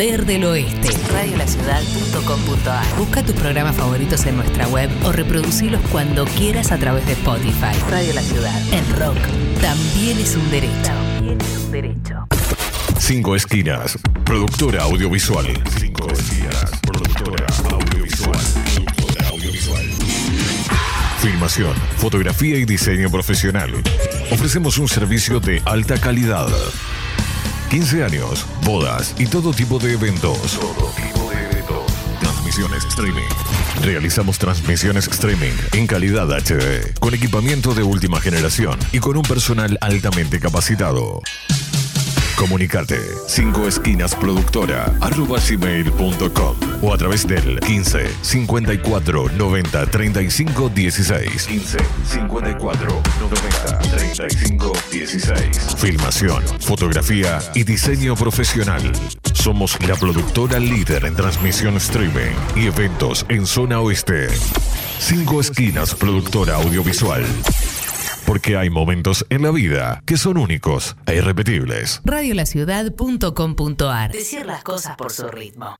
Poder del oeste. Radiolaciudad.com.ar Busca tus programas favoritos en nuestra web o reproducilos cuando quieras a través de Spotify. Radio La Ciudad. El rock también es un derecho. También es un derecho. Cinco Esquinas, productora audiovisual. Cinco Esquinas, productora audiovisual. Productora audiovisual. Filmación, fotografía y diseño profesional. Ofrecemos un servicio de alta calidad. 15 años, bodas y todo tipo de eventos. Todo tipo de eventos. Transmisiones streaming. Realizamos transmisiones streaming en calidad HD, con equipamiento de última generación y con un personal altamente capacitado. Comunicate 5 esquinas productora arroba gmail.com o a través del 15 54 90 35 16 15 54 90 35 16 Filmación, fotografía y diseño profesional. Somos la productora líder en transmisión streaming y eventos en zona oeste. 5 esquinas productora audiovisual. Porque hay momentos en la vida que son únicos e irrepetibles. Radiolaciudad.com.ar Decir las cosas por su ritmo.